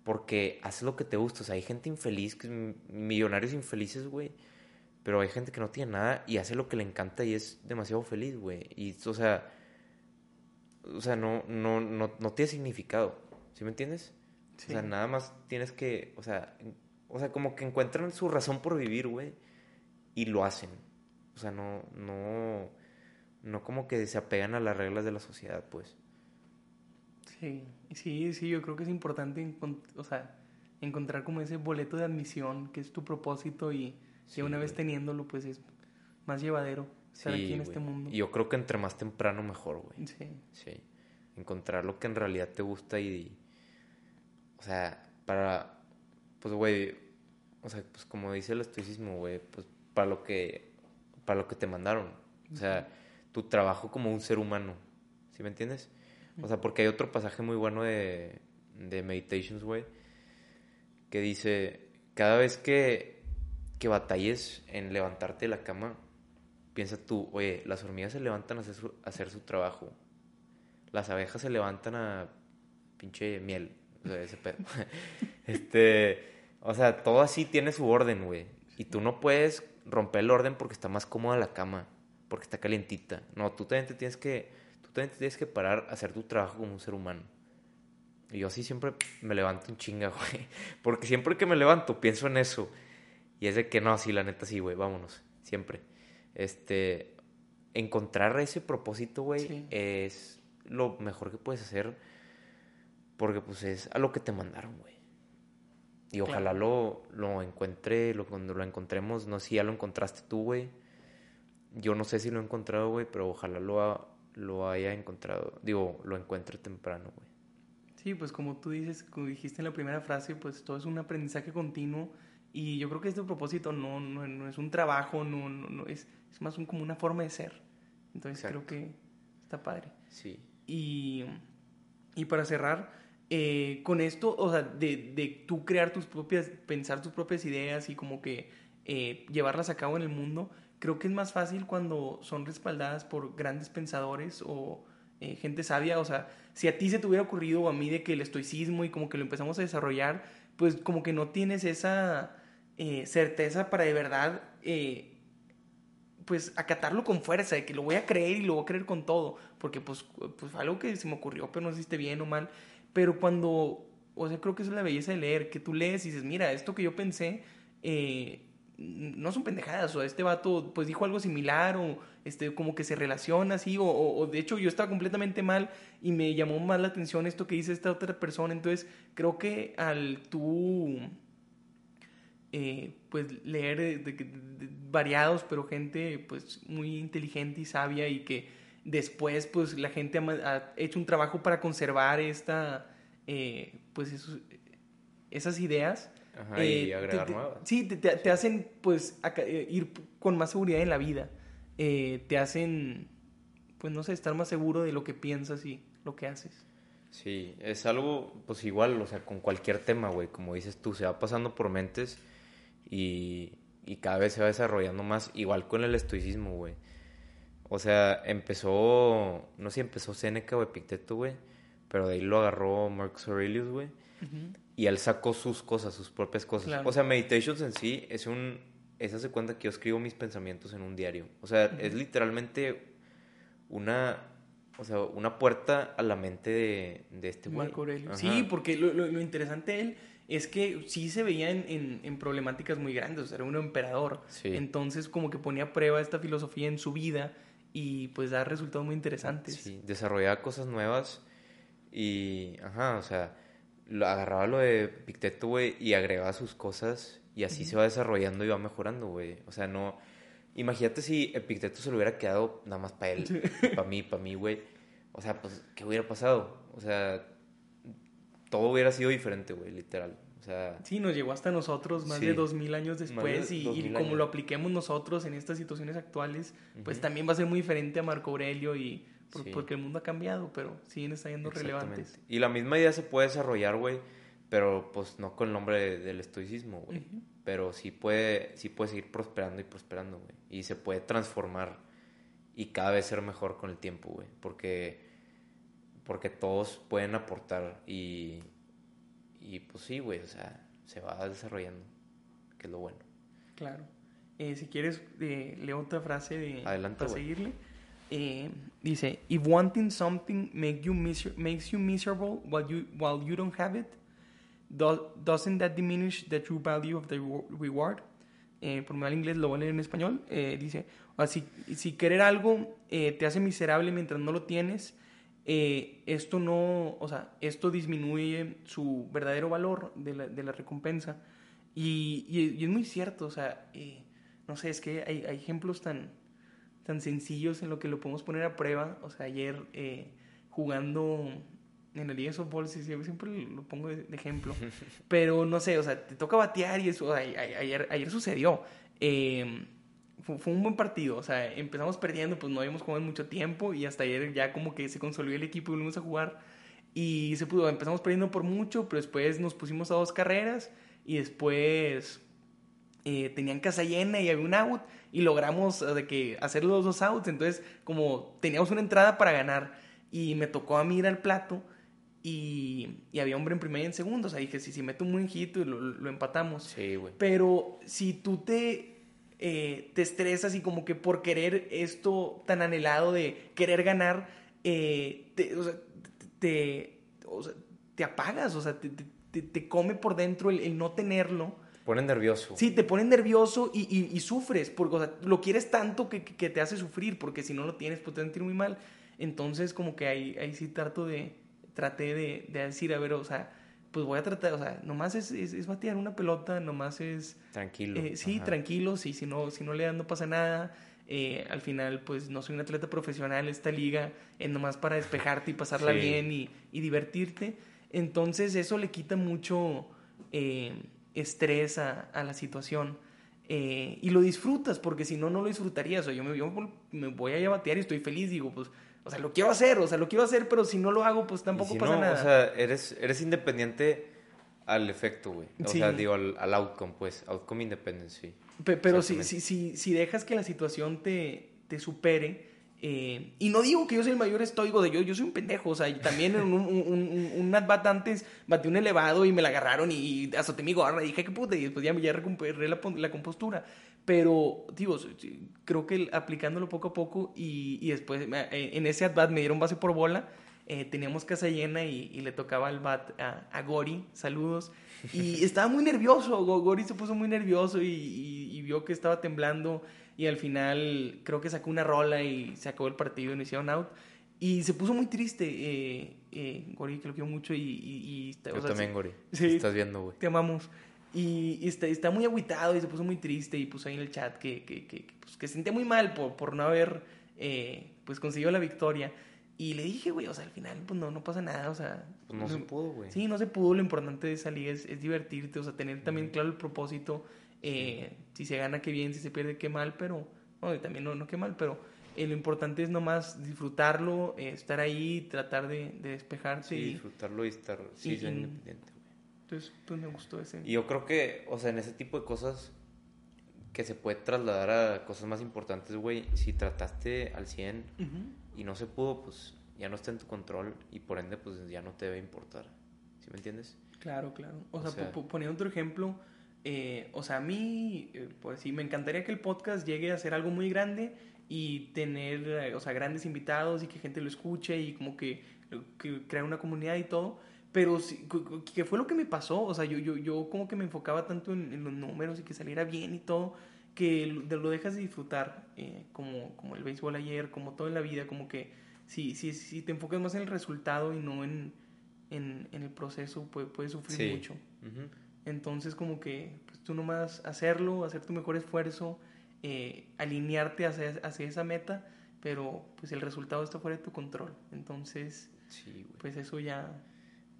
porque haces lo que te gusta. O sea, hay gente infeliz, millonarios infelices, güey. Pero hay gente que no tiene nada y hace lo que le encanta y es demasiado feliz, güey. Y, o sea, o sea, no, no, no, no tiene significado. ¿Sí me entiendes? Sí. O sea, nada más tienes que, o sea, o sea, como que encuentran su razón por vivir, güey, y lo hacen. O sea, no, no, no como que se apegan a las reglas de la sociedad, pues. Sí, sí, sí, yo creo que es importante o sea, encontrar como ese boleto de admisión, que es tu propósito y Sí, una vez teniéndolo, pues es más llevadero estar Sí, aquí en este mundo. Y yo creo que entre más temprano mejor, güey. Sí, Sí. Encontrar lo que en realidad te gusta y. O sea, para. Pues, güey. O sea, pues como dice el estoicismo, güey. Pues para lo que. Para lo que te mandaron. O sea, tu trabajo como un ser humano. ¿Sí me entiendes? O sea, porque hay otro pasaje muy bueno de. De Meditations, güey. Que dice. Cada vez que. Que batalles en levantarte de la cama. Piensa tú, oye, las hormigas se levantan a hacer su, hacer su trabajo las abejas se levantan a pinche miel. O sea, ese pedo. este, o sea, todo así tiene su orden, güey. Y tú no puedes romper el orden porque está más cómoda la cama, porque está calientita. No, tú también te tienes que, también tienes que parar a hacer tu trabajo como un ser humano. Y yo así siempre me levanto en chinga, güey. Porque siempre que me levanto pienso en eso. Y es de que no, sí, la neta sí, güey, vámonos. Siempre. Este, encontrar ese propósito, güey, Sí. es lo mejor que puedes hacer. Porque pues es a lo que te mandaron, güey. Y ojalá lo, lo encuentre, lo, cuando lo encontremos, no sé si ya lo encontraste tú, güey. Yo no sé si lo he encontrado, güey, pero ojalá lo, lo haya encontrado. Digo, lo encuentre temprano, güey. Sí, pues como tú dices, como dijiste en la primera frase, pues todo es un aprendizaje continuo y yo creo que este propósito no, no, no es un trabajo, no, no, no, es, es más un, como una forma de ser. Entonces Exacto. creo que está padre. Sí. Y, y para cerrar, eh, con esto, o sea, de, de tú crear tus propias, pensar tus propias ideas y como que eh, llevarlas a cabo en el mundo, creo que es más fácil cuando son respaldadas por grandes pensadores o eh, gente sabia. O sea, si a ti se te hubiera ocurrido o a mí de que el estoicismo y como que lo empezamos a desarrollar, pues como que no tienes esa eh, certeza para de verdad... eh, pues acatarlo con fuerza, de que lo voy a creer y lo voy a creer con todo, porque pues, pues fue algo que se me ocurrió, pero no sé si esté bien o mal, pero cuando, o sea, creo que es la belleza de leer, que tú lees y dices, mira, esto que yo pensé, eh, no son pendejadas, o este vato pues dijo algo similar, o este, como que se relaciona así, o, o- de hecho yo estaba completamente mal y me llamó más la atención esto que dice esta otra persona, entonces creo que al tú eh, pues leer variados, pero gente pues muy inteligente y sabia y que después pues la gente ha, hecho un trabajo para conservar esta eh, pues esas ideas. Ajá, eh, y agregar te- nuevas. Sí, te, te- hacen pues eh, ir con más seguridad en la vida. Eh, te hacen pues no sé, estar más seguro de lo que piensas y lo que haces. Sí, es algo, pues igual, o sea, con cualquier tema, güey, como dices tú, se va pasando por mentes y, y cada vez se va desarrollando más, igual con el estoicismo, güey. O sea, empezó, no sé si empezó Séneca o Epicteto, güey, pero de ahí lo agarró Marcus Aurelius, güey, y él sacó sus cosas, sus propias cosas. Claro. O sea, Meditations en sí es un, es hace cuenta que yo escribo mis pensamientos en un diario. O sea, es literalmente una, o sea, una puerta a la mente de, de este güey. Marco Aurelio. Ajá. Sí, porque lo, lo- lo interesante de él es que sí se veía en, en- en problemáticas muy grandes, o sea, era un emperador. Sí. Entonces como que ponía a prueba esta filosofía en su vida y pues da resultados muy interesantes. Sí, desarrollaba cosas nuevas y, ajá, o sea, lo, agarraba lo de Picteto, güey, y agregaba sus cosas y así se va desarrollando y va mejorando, güey. O sea, no... Imagínate si Epicteto se lo hubiera quedado nada más para él, para mí, para mí, güey. O sea, pues, ¿qué hubiera pasado? O sea, todo hubiera sido diferente, güey, literal. O sea, Sí, nos llegó hasta nosotros más Sí. de dos mil años de después y, y 2000 como años. lo apliquemos nosotros en estas situaciones actuales, pues también va a ser muy diferente a Marco Aurelio y por- Sí. porque el mundo ha cambiado, pero siguen estando relevantes. Y la misma idea se puede desarrollar, güey, pero pues no con el nombre de- del estoicismo, güey. Pero sí puede, sí puede seguir prosperando y prosperando, güey. Y se puede transformar y cada vez ser mejor con el tiempo, güey. Porque, porque todos pueden aportar y, y pues sí, güey, o sea, se va desarrollando, que es lo bueno. Claro. Eh, si quieres, eh, leo otra frase de, Adelante, para güey. seguirle. Eh, dice, if wanting something make you makes you miserable while you, while you don't have it, Do- doesn't that diminish the true value of the rewa- reward? Eh, por mal inglés lo voy a leer en español. Eh, dice, si, si querer algo eh, te hace miserable mientras no lo tienes, eh, esto no, o sea, esto disminuye su verdadero valor de la, de la recompensa. Y, y- y es muy cierto, o sea, eh, no sé, es que hay, hay ejemplos tan, tan sencillos en lo que lo podemos poner a prueba. O sea, ayer eh, jugando en de softball, sí, sí, siempre lo pongo de, ejemplo. Pero no sé, o sea, te toca batear y eso, o sea, ayer, ayer sucedió. Eh, fue, fue un buen partido, o sea, empezamos perdiendo, pues no habíamos jugado en mucho tiempo y hasta ayer ya como que se consolidó el equipo y volvimos a jugar. Y se pudo, empezamos perdiendo por mucho, pero después nos pusimos a dos carreras y después eh, tenían casa llena y había un out y logramos eh, de que hacer los dos outs. Entonces, como teníamos una entrada para ganar y me tocó a mí ir al plato y, y había hombre en primera y en segundo. O sea, dije, si, si meto un buen hit, lo, lo empatamos. Sí, güey. Pero si tú te, eh, te estresas y como que por querer esto tan anhelado de querer ganar, eh, te, o sea, te, o sea, te apagas, o sea, te, te- te- te come por dentro el, el no tenerlo. Ponen nervioso. Sí, te pones nervioso y, y- y sufres, porque o sea, lo quieres tanto que, que- te hace sufrir, porque si no lo tienes, pues te vas a sentir muy mal. Entonces, como que ahí, ahí sí trato de, traté de, de decir, a ver, o sea, pues voy a tratar, o sea, nomás es, es, es batear una pelota, nomás es... Tranquilo. Eh, sí, Ajá. tranquilo, sí, si no, si no le dan no pasa nada. Eh, al final, pues no soy un atleta profesional, esta liga es nomás para despejarte y pasarla Sí. bien y, y divertirte. Entonces eso le quita mucho eh, estrés a, a la situación. Eh, y lo disfrutas, porque si no, no lo disfrutarías. O sea, yo me, yo me voy a batear y estoy feliz, digo, pues, o sea, lo quiero hacer, o sea, lo quiero hacer, pero si no lo hago, pues tampoco si pasa no, nada. O sea, eres, eres independiente al efecto, güey. O Sí. sea, digo, al, al outcome, pues. Outcome independence, sí. Pe- Pero si, si, si, si dejas que la situación te, te supere, eh, y no digo que yo soy el mayor estoico de yo, yo soy un pendejo, o sea, y también en un, un, un, un at bat antes batí un elevado y me la agarraron y, y azoté mi gorra y dije, qué puta, y después ya, ya recuperé la, la compostura. Pero, digo, creo que aplicándolo poco a poco y, y después me- eh, en ese at bat me dieron base por bola, eh, teníamos casa llena y, y le tocaba al bat a, a Gori, saludos. Y estaba muy nervioso, Go- Gori se puso muy nervioso y- y vio que estaba temblando y al final creo que sacó una rola y se acabó el partido y no hicieron out. Y se puso muy triste, eh, eh, Gori, que lo quiero mucho y... y- y- o Yo sea, también, sí- Gori. sí. Estás viendo, güey. te amamos. Y, y está, está muy agüitado y se puso muy triste y puso ahí en el chat que, que, que, que, pues, que se sentía muy mal por, por no haber eh, pues conseguido la victoria. Y le dije, güey, o sea, al final pues no, no pasa nada, o sea... Pues no se pudo, güey. Sí, no se pudo, lo importante de esa liga es, es divertirte, o sea, tener también claro el propósito, eh, si se gana, qué bien, si se pierde, qué mal, pero, también no, no qué mal, pero eh, lo importante es nomás disfrutarlo, eh, estar ahí, tratar de, de despejarse Sí, y, disfrutarlo y estar... Sí, y- ser y- independiente, güey. entonces, pues me gustó ese. Y yo creo que, o sea, en ese tipo de cosas que se puede trasladar a cosas más importantes, güey, si trataste al 100 Ujú. y no se pudo, pues ya no está en tu control y por ende, pues ya no te debe importar. ¿Sí me entiendes? Claro, claro. O, O sea, sea- po- po- poniendo otro ejemplo, eh, o sea, a mí, eh, pues sí, me encantaría que el podcast llegue a ser algo muy grande y tener, eh, o sea, grandes invitados y que gente lo escuche y como que, que crear una comunidad y todo. Pero sí, que fue lo que me pasó, o sea, yo, yo, yo como que me enfocaba tanto en, en los números y que saliera bien y todo, que lo, de- lo dejas de disfrutar, eh, como, como el béisbol ayer, como todo en la vida, como que si, si, si te enfocas más en el resultado y no en, en, en el proceso, puede- puedes sufrir Sí. mucho. Entonces, como que pues, tú nomás hacerlo, hacer tu mejor esfuerzo, eh, alinearte hacia, hacia esa meta, pero pues el resultado está fuera de tu control. Entonces, Sí, pues eso ya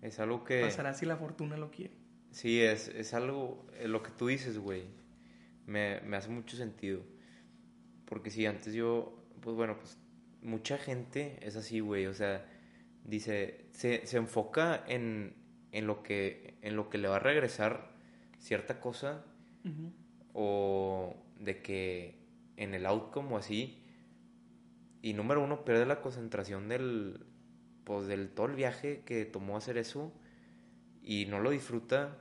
Es algo que... pasará si la fortuna lo quiere. Sí, es, es algo, eh, lo que tú dices, güey, me, me hace mucho sentido. Porque si antes yo, pues bueno, pues mucha gente es así, güey, o sea, dice, se, se enfoca en, en, lo que, en lo que le va a regresar cierta cosa o de que en el outcome o así. Y número uno, pierde la concentración del, pues del todo el viaje que tomó hacer eso y no lo disfruta.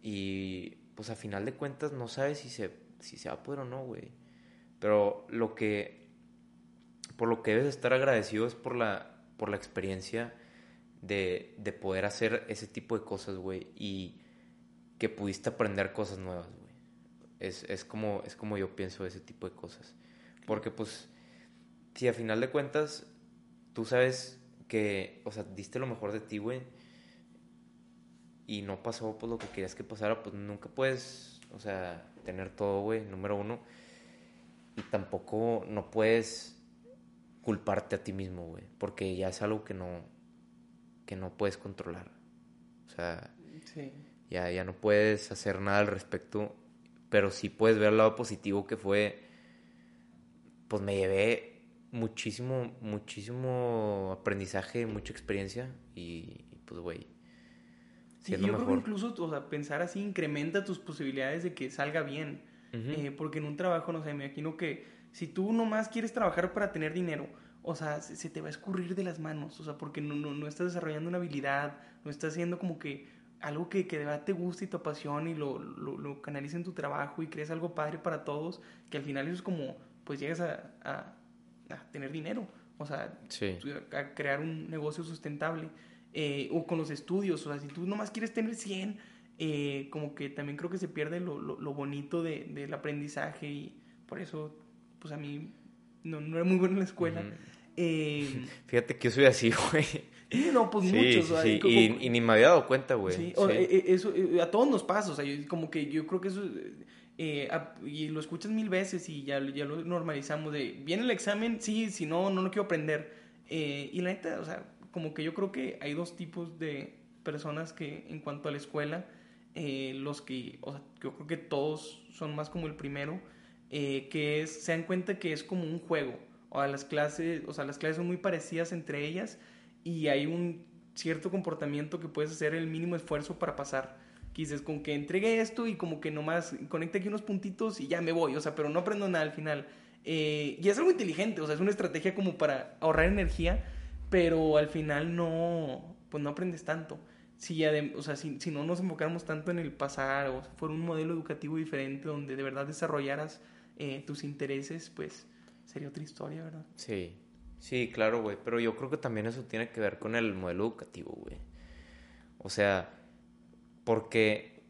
Y pues a final de cuentas no sabe si se, si se va a poder o no, güey. Pero lo que, por lo que debes estar agradecido es por la, por la experiencia de, de poder hacer ese tipo de cosas, güey, y que pudiste aprender cosas nuevas, güey. Es, es, como, es como yo pienso ese tipo de cosas. Porque, pues, si a final de cuentas tú sabes que, o sea, diste lo mejor de ti, güey, y no pasó pues lo que querías que pasara, pues nunca puedes, o sea, tener todo, güey, número uno. Y tampoco no puedes culparte a ti mismo, güey, porque ya es algo que no, que no puedes controlar. O sea, Sí. ya, ya no puedes hacer nada al respecto, pero sí puedes ver el lado positivo que fue, pues me llevé muchísimo, muchísimo aprendizaje, mucha experiencia y, y, pues, güey, Sí, yo creo mejor. que incluso, o sea, pensar así incrementa tus posibilidades de que salga bien. Eh, porque en un trabajo, no sé, me imagino que si tú nomás quieres trabajar para tener dinero, o sea, se, se te va a escurrir de las manos, o sea, porque no, no, no estás desarrollando una habilidad, no estás haciendo como que algo que, que de verdad te guste y te apasiona y lo, lo, lo canaliza en tu trabajo y crees algo padre para todos, que al final eso es como, pues llegas a, a, a tener dinero, o sea, Sí. a crear un negocio sustentable. Eh, o con los estudios, o sea, si tú nomás quieres tener 100, eh, como que también creo que se pierde lo, lo, lo bonito de, del aprendizaje y por eso, pues a mí no, no era muy bueno en la escuela. Eh, Fíjate que yo soy así, güey. no, pues sí, muchos. sí, o sea, sí. como- Y, y ni me había dado cuenta, güey. Sí, o- eh, eh, eso eh, a todos nos pasa, o sea, yo- como que yo creo que eso, eh, a- y lo escuchas mil veces y ya, ya lo normalizamos de, viene el examen, sí, si no, no lo quiero aprender. Eh, y la neta, o sea, como que yo creo que hay dos tipos de personas que en cuanto a la escuela, eh, los que, o sea, yo creo que todos son más como el primero, eh, que es, se dan cuenta que es como un juego, o sea, las clases, o sea, las clases son muy parecidas entre ellas y hay un cierto comportamiento que puedes hacer el mínimo esfuerzo para pasar. Que dices, con que entregue esto y como que nomás conecte aquí unos puntitos y ya me voy, o sea, pero no aprendo nada al final. Eh, y es algo inteligente, o sea, es una estrategia como para ahorrar energía, pero al final no, pues no aprendes tanto. Si, o sea, si, si no nos enfocáramos tanto en el pasar o fuera un modelo educativo diferente donde de verdad desarrollaras eh, tus intereses, pues sería otra historia, ¿verdad? Sí, sí, claro, güey. Pero yo creo que también eso tiene que ver con el modelo educativo, güey. O sea, porque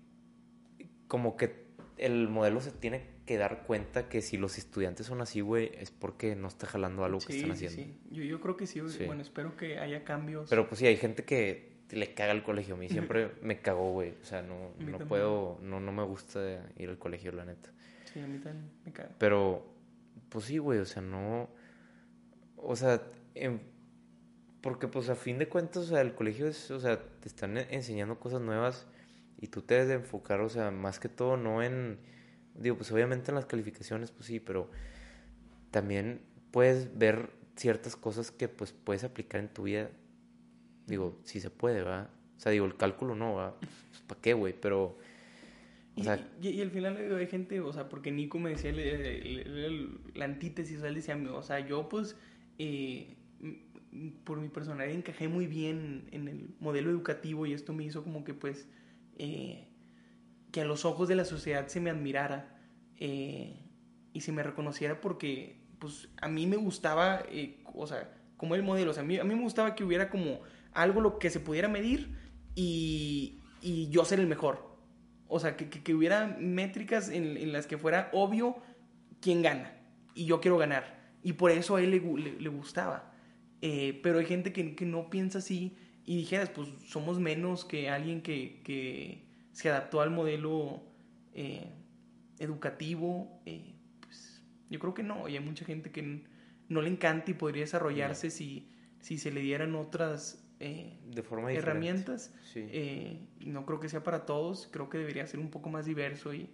como que el modelo se tiene que dar cuenta que si los estudiantes son así, güey, es porque no está jalando algo que están haciendo. sí. Yo, yo creo que sí, Sí. bueno, espero que haya cambios. Pero pues sí, hay gente que le caga el colegio. A mí siempre me cagó, güey. O sea, no, no puedo, no, no me gusta ir al colegio, la neta. Sí, a mí también me caga. Pero, pues sí, güey, o sea, no. O sea, en- porque pues a fin de cuentas, o sea, el colegio es, o sea, te están e- enseñando cosas nuevas y tú te debes de enfocar, o sea, más que todo, no en. Digo, pues obviamente en las calificaciones, pues sí, pero también puedes ver ciertas cosas que pues puedes aplicar en tu vida. Digo, si se puede, ¿va? O sea, digo, el cálculo no, ¿va? Pues, ¿Para qué, güey? Pero. O Y, sea, y, y al final eh, hay gente, o sea, porque Nico me decía el- el- el- el- la antítesis, o sea, él decía, o sea, yo pues, eh, por mi personalidad encajé muy bien en el modelo educativo y esto me hizo como que pues, eh, que a los ojos de la sociedad se me admirara eh, y se me reconociera porque pues a mí me gustaba, eh, o sea, como el modelo, o sea, a mí, a mí me gustaba que hubiera como algo lo que se pudiera medir y, y yo ser el mejor. O sea, que, que, que hubiera métricas en, en las que fuera obvio quién gana. Y yo quiero ganar. Y por eso a él le, le- le gustaba. Eh, pero hay gente que, que no piensa así y dijeras, pues somos menos que alguien que, que se adaptó al modelo eh, educativo. eh, pues yo creo que no. Y hay mucha gente que no le encanta y podría desarrollarse si, si se le dieran otras eh, de forma herramientas. Sí. Eh, no creo que sea para todos, creo que debería ser un poco más diverso y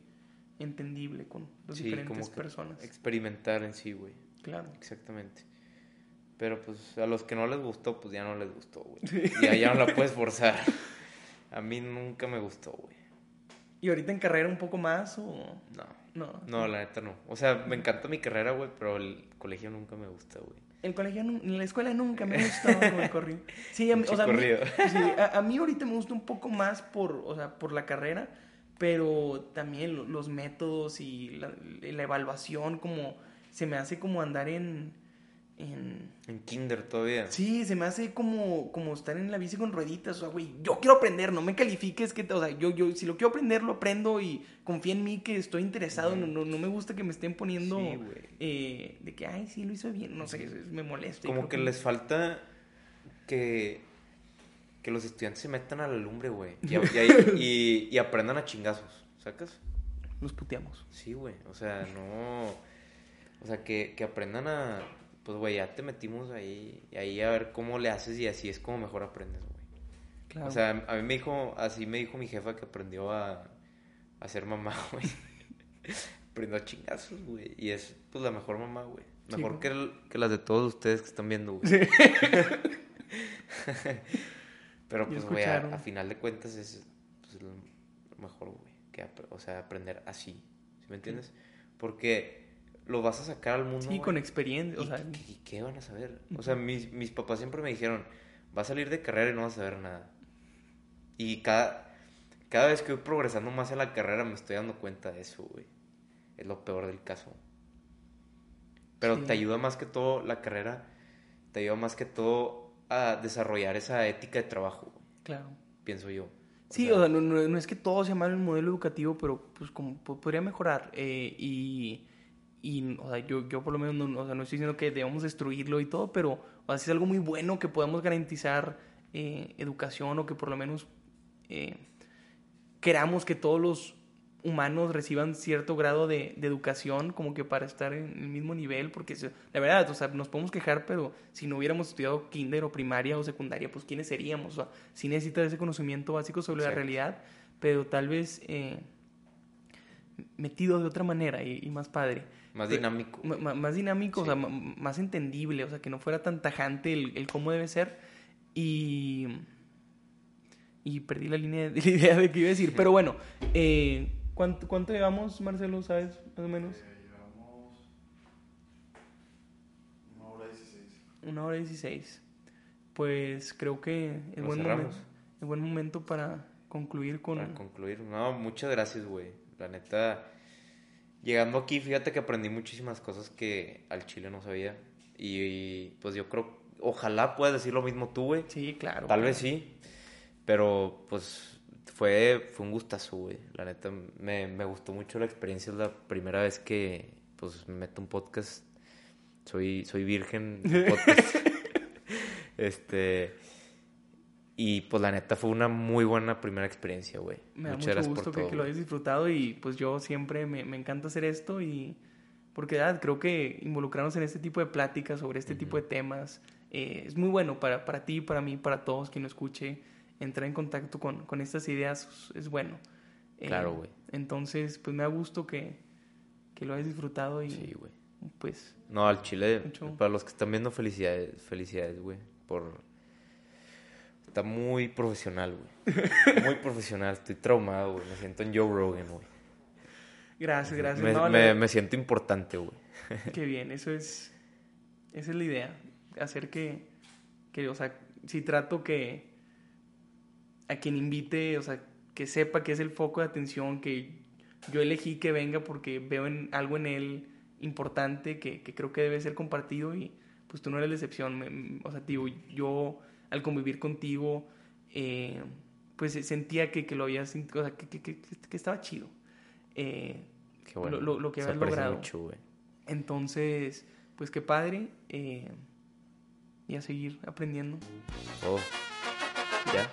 entendible con las Sí, diferentes como que personas. Experimentar en sí, güey. Claro. Exactamente. Pero pues a los que no les gustó, pues ya no les gustó, güey. Ya, ya no la puedes forzar. A mí nunca me gustó, güey. ¿Y ahorita en carrera un poco más o No. no? No, la neta no. O sea, me encanta mi carrera, güey, pero el colegio nunca me gusta, güey. El colegio, la escuela nunca me gustó como el corrido. Sí, a mí, o sea, a mí- corrido. sí, a, a mí ahorita me gusta un poco más por, o sea, por la carrera, pero también lo- los métodos y la, la evaluación como se me hace como andar en en... En kinder todavía. Sí, se me hace como, como estar en la bici con rueditas. O sea, güey, yo quiero aprender, no me califiques que, o sea, yo, yo, si lo quiero aprender, lo aprendo y confía en mí que estoy interesado. No, no, no me gusta que me estén poniendo Sí, güey. eh, de que, ay, sí, lo hizo bien. No sé, me molesta. Como que les falta que, que los estudiantes se metan a la lumbre, güey. Y, y- y- y aprendan a chingazos, ¿sacas? Nos puteamos. Sí, güey. O sea, no. O sea, que, que aprendan a. Pues, güey, ya te metimos ahí. Y ahí a ver cómo le haces y así es como mejor aprendes, güey. Claro. O sea, a mí me dijo. Así me dijo mi jefa que aprendió a. A ser mamá, güey. aprendió a chingazos, güey. Y es, pues, la mejor mamá, güey. Sí, Mejor que, el- que las de todos ustedes que están viendo, güey. Pero, Ya pues, güey, a, final de cuentas es pues, lo mejor, güey. Que, o sea, aprender así. ¿Sí me entiendes? Porque lo vas a sacar al mundo. sí, güey, con experiencia. O ¿Y sea, qué, qué- van a saber? O sea, mis, mis papás siempre me dijeron, vas a salir de carrera y no vas a saber nada. Y cada, cada vez que voy progresando más en la carrera me estoy dando cuenta de eso, güey. Es lo peor del caso. Pero Sí. te ayuda más que todo la carrera, te ayuda más que todo a desarrollar esa ética de trabajo, claro. pienso yo. Sí, o sea, no, no- no es que todo sea malo el modelo educativo, pero pues como po- podría mejorar. eh, y, y, o sea, yo, yo por lo menos no, o sea, no estoy diciendo que debamos destruirlo y todo, pero o sea, si es algo muy bueno que podamos garantizar eh, educación o que por lo menos eh, queramos que todos los humanos reciban cierto grado de, de educación como que para estar en el mismo nivel, porque la verdad, o sea, nos podemos quejar, pero si no hubiéramos estudiado kinder o primaria o secundaria, pues ¿quiénes seríamos? O sea, sí necesitas ese conocimiento básico sobre la realidad, pero tal vez eh, metido de otra manera y, y más padre. Más dinámico. Más dinámico, o Sí. sea, ma- más entendible, o sea, que no fuera tan tajante el, el cómo debe ser. Y. Y perdí la línea de la idea de qué iba a decir. Pero bueno, eh, ¿cuánto, ¿cuánto llevamos, Marcelo? ¿Sabes? Más o menos. Una hora dieciséis. Pues creo que es buen, momento, es buen momento para concluir con. Para concluir, no, muchas gracias, güey. La neta, llegando aquí, fíjate que aprendí muchísimas cosas que al chile no sabía. Y, y, pues yo creo, ojalá puedas decir lo mismo tú, güey. Sí, claro. Tal vez sí. Pero pues fue, fue un gustazo, güey. La neta, me, me gustó mucho la experiencia. Es la primera vez que pues me meto un podcast. Soy, soy virgen de podcast. este. Y pues la neta fue una muy buena primera experiencia, güey. Me da Muchas mucho gracias gusto por todo. que lo hayas disfrutado y pues yo siempre me, me encanta hacer esto y porque ah, creo que involucrarnos en este tipo de pláticas sobre este tipo de temas eh, es muy bueno para, para ti, para mí, para todos quien lo escuche. Entrar en contacto con, con estas ideas es, es bueno. Eh, Claro, güey. Entonces, pues me da gusto que, que lo hayas disfrutado y Sí, güey. pues No, al chile, Mucho. para los que están viendo, felicidades, felicidades, güey. Por... Está muy profesional, güey. Muy profesional. Estoy traumado, güey. Me siento en Joe Rogan, güey. gracias, gracias. Me, No, la me- verdad- me siento importante, güey. Qué bien, eso es. Esa es la idea. Hacer que. que o sea, si trato que. A quien invite, o sea, que sepa que es el foco de atención, que yo elegí que venga porque veo en, algo en él importante que, que creo que debe ser compartido y pues tú no eres la excepción. Me- o sea, digo, yo al convivir contigo, eh, pues sentía que, que lo habías. O sea, que, que, que, estaba chido. Eh, Qué bueno. Lo- lo- que habías logrado. mucho, entonces, pues qué padre. eh, y a seguir aprendiendo. Oh. Ya.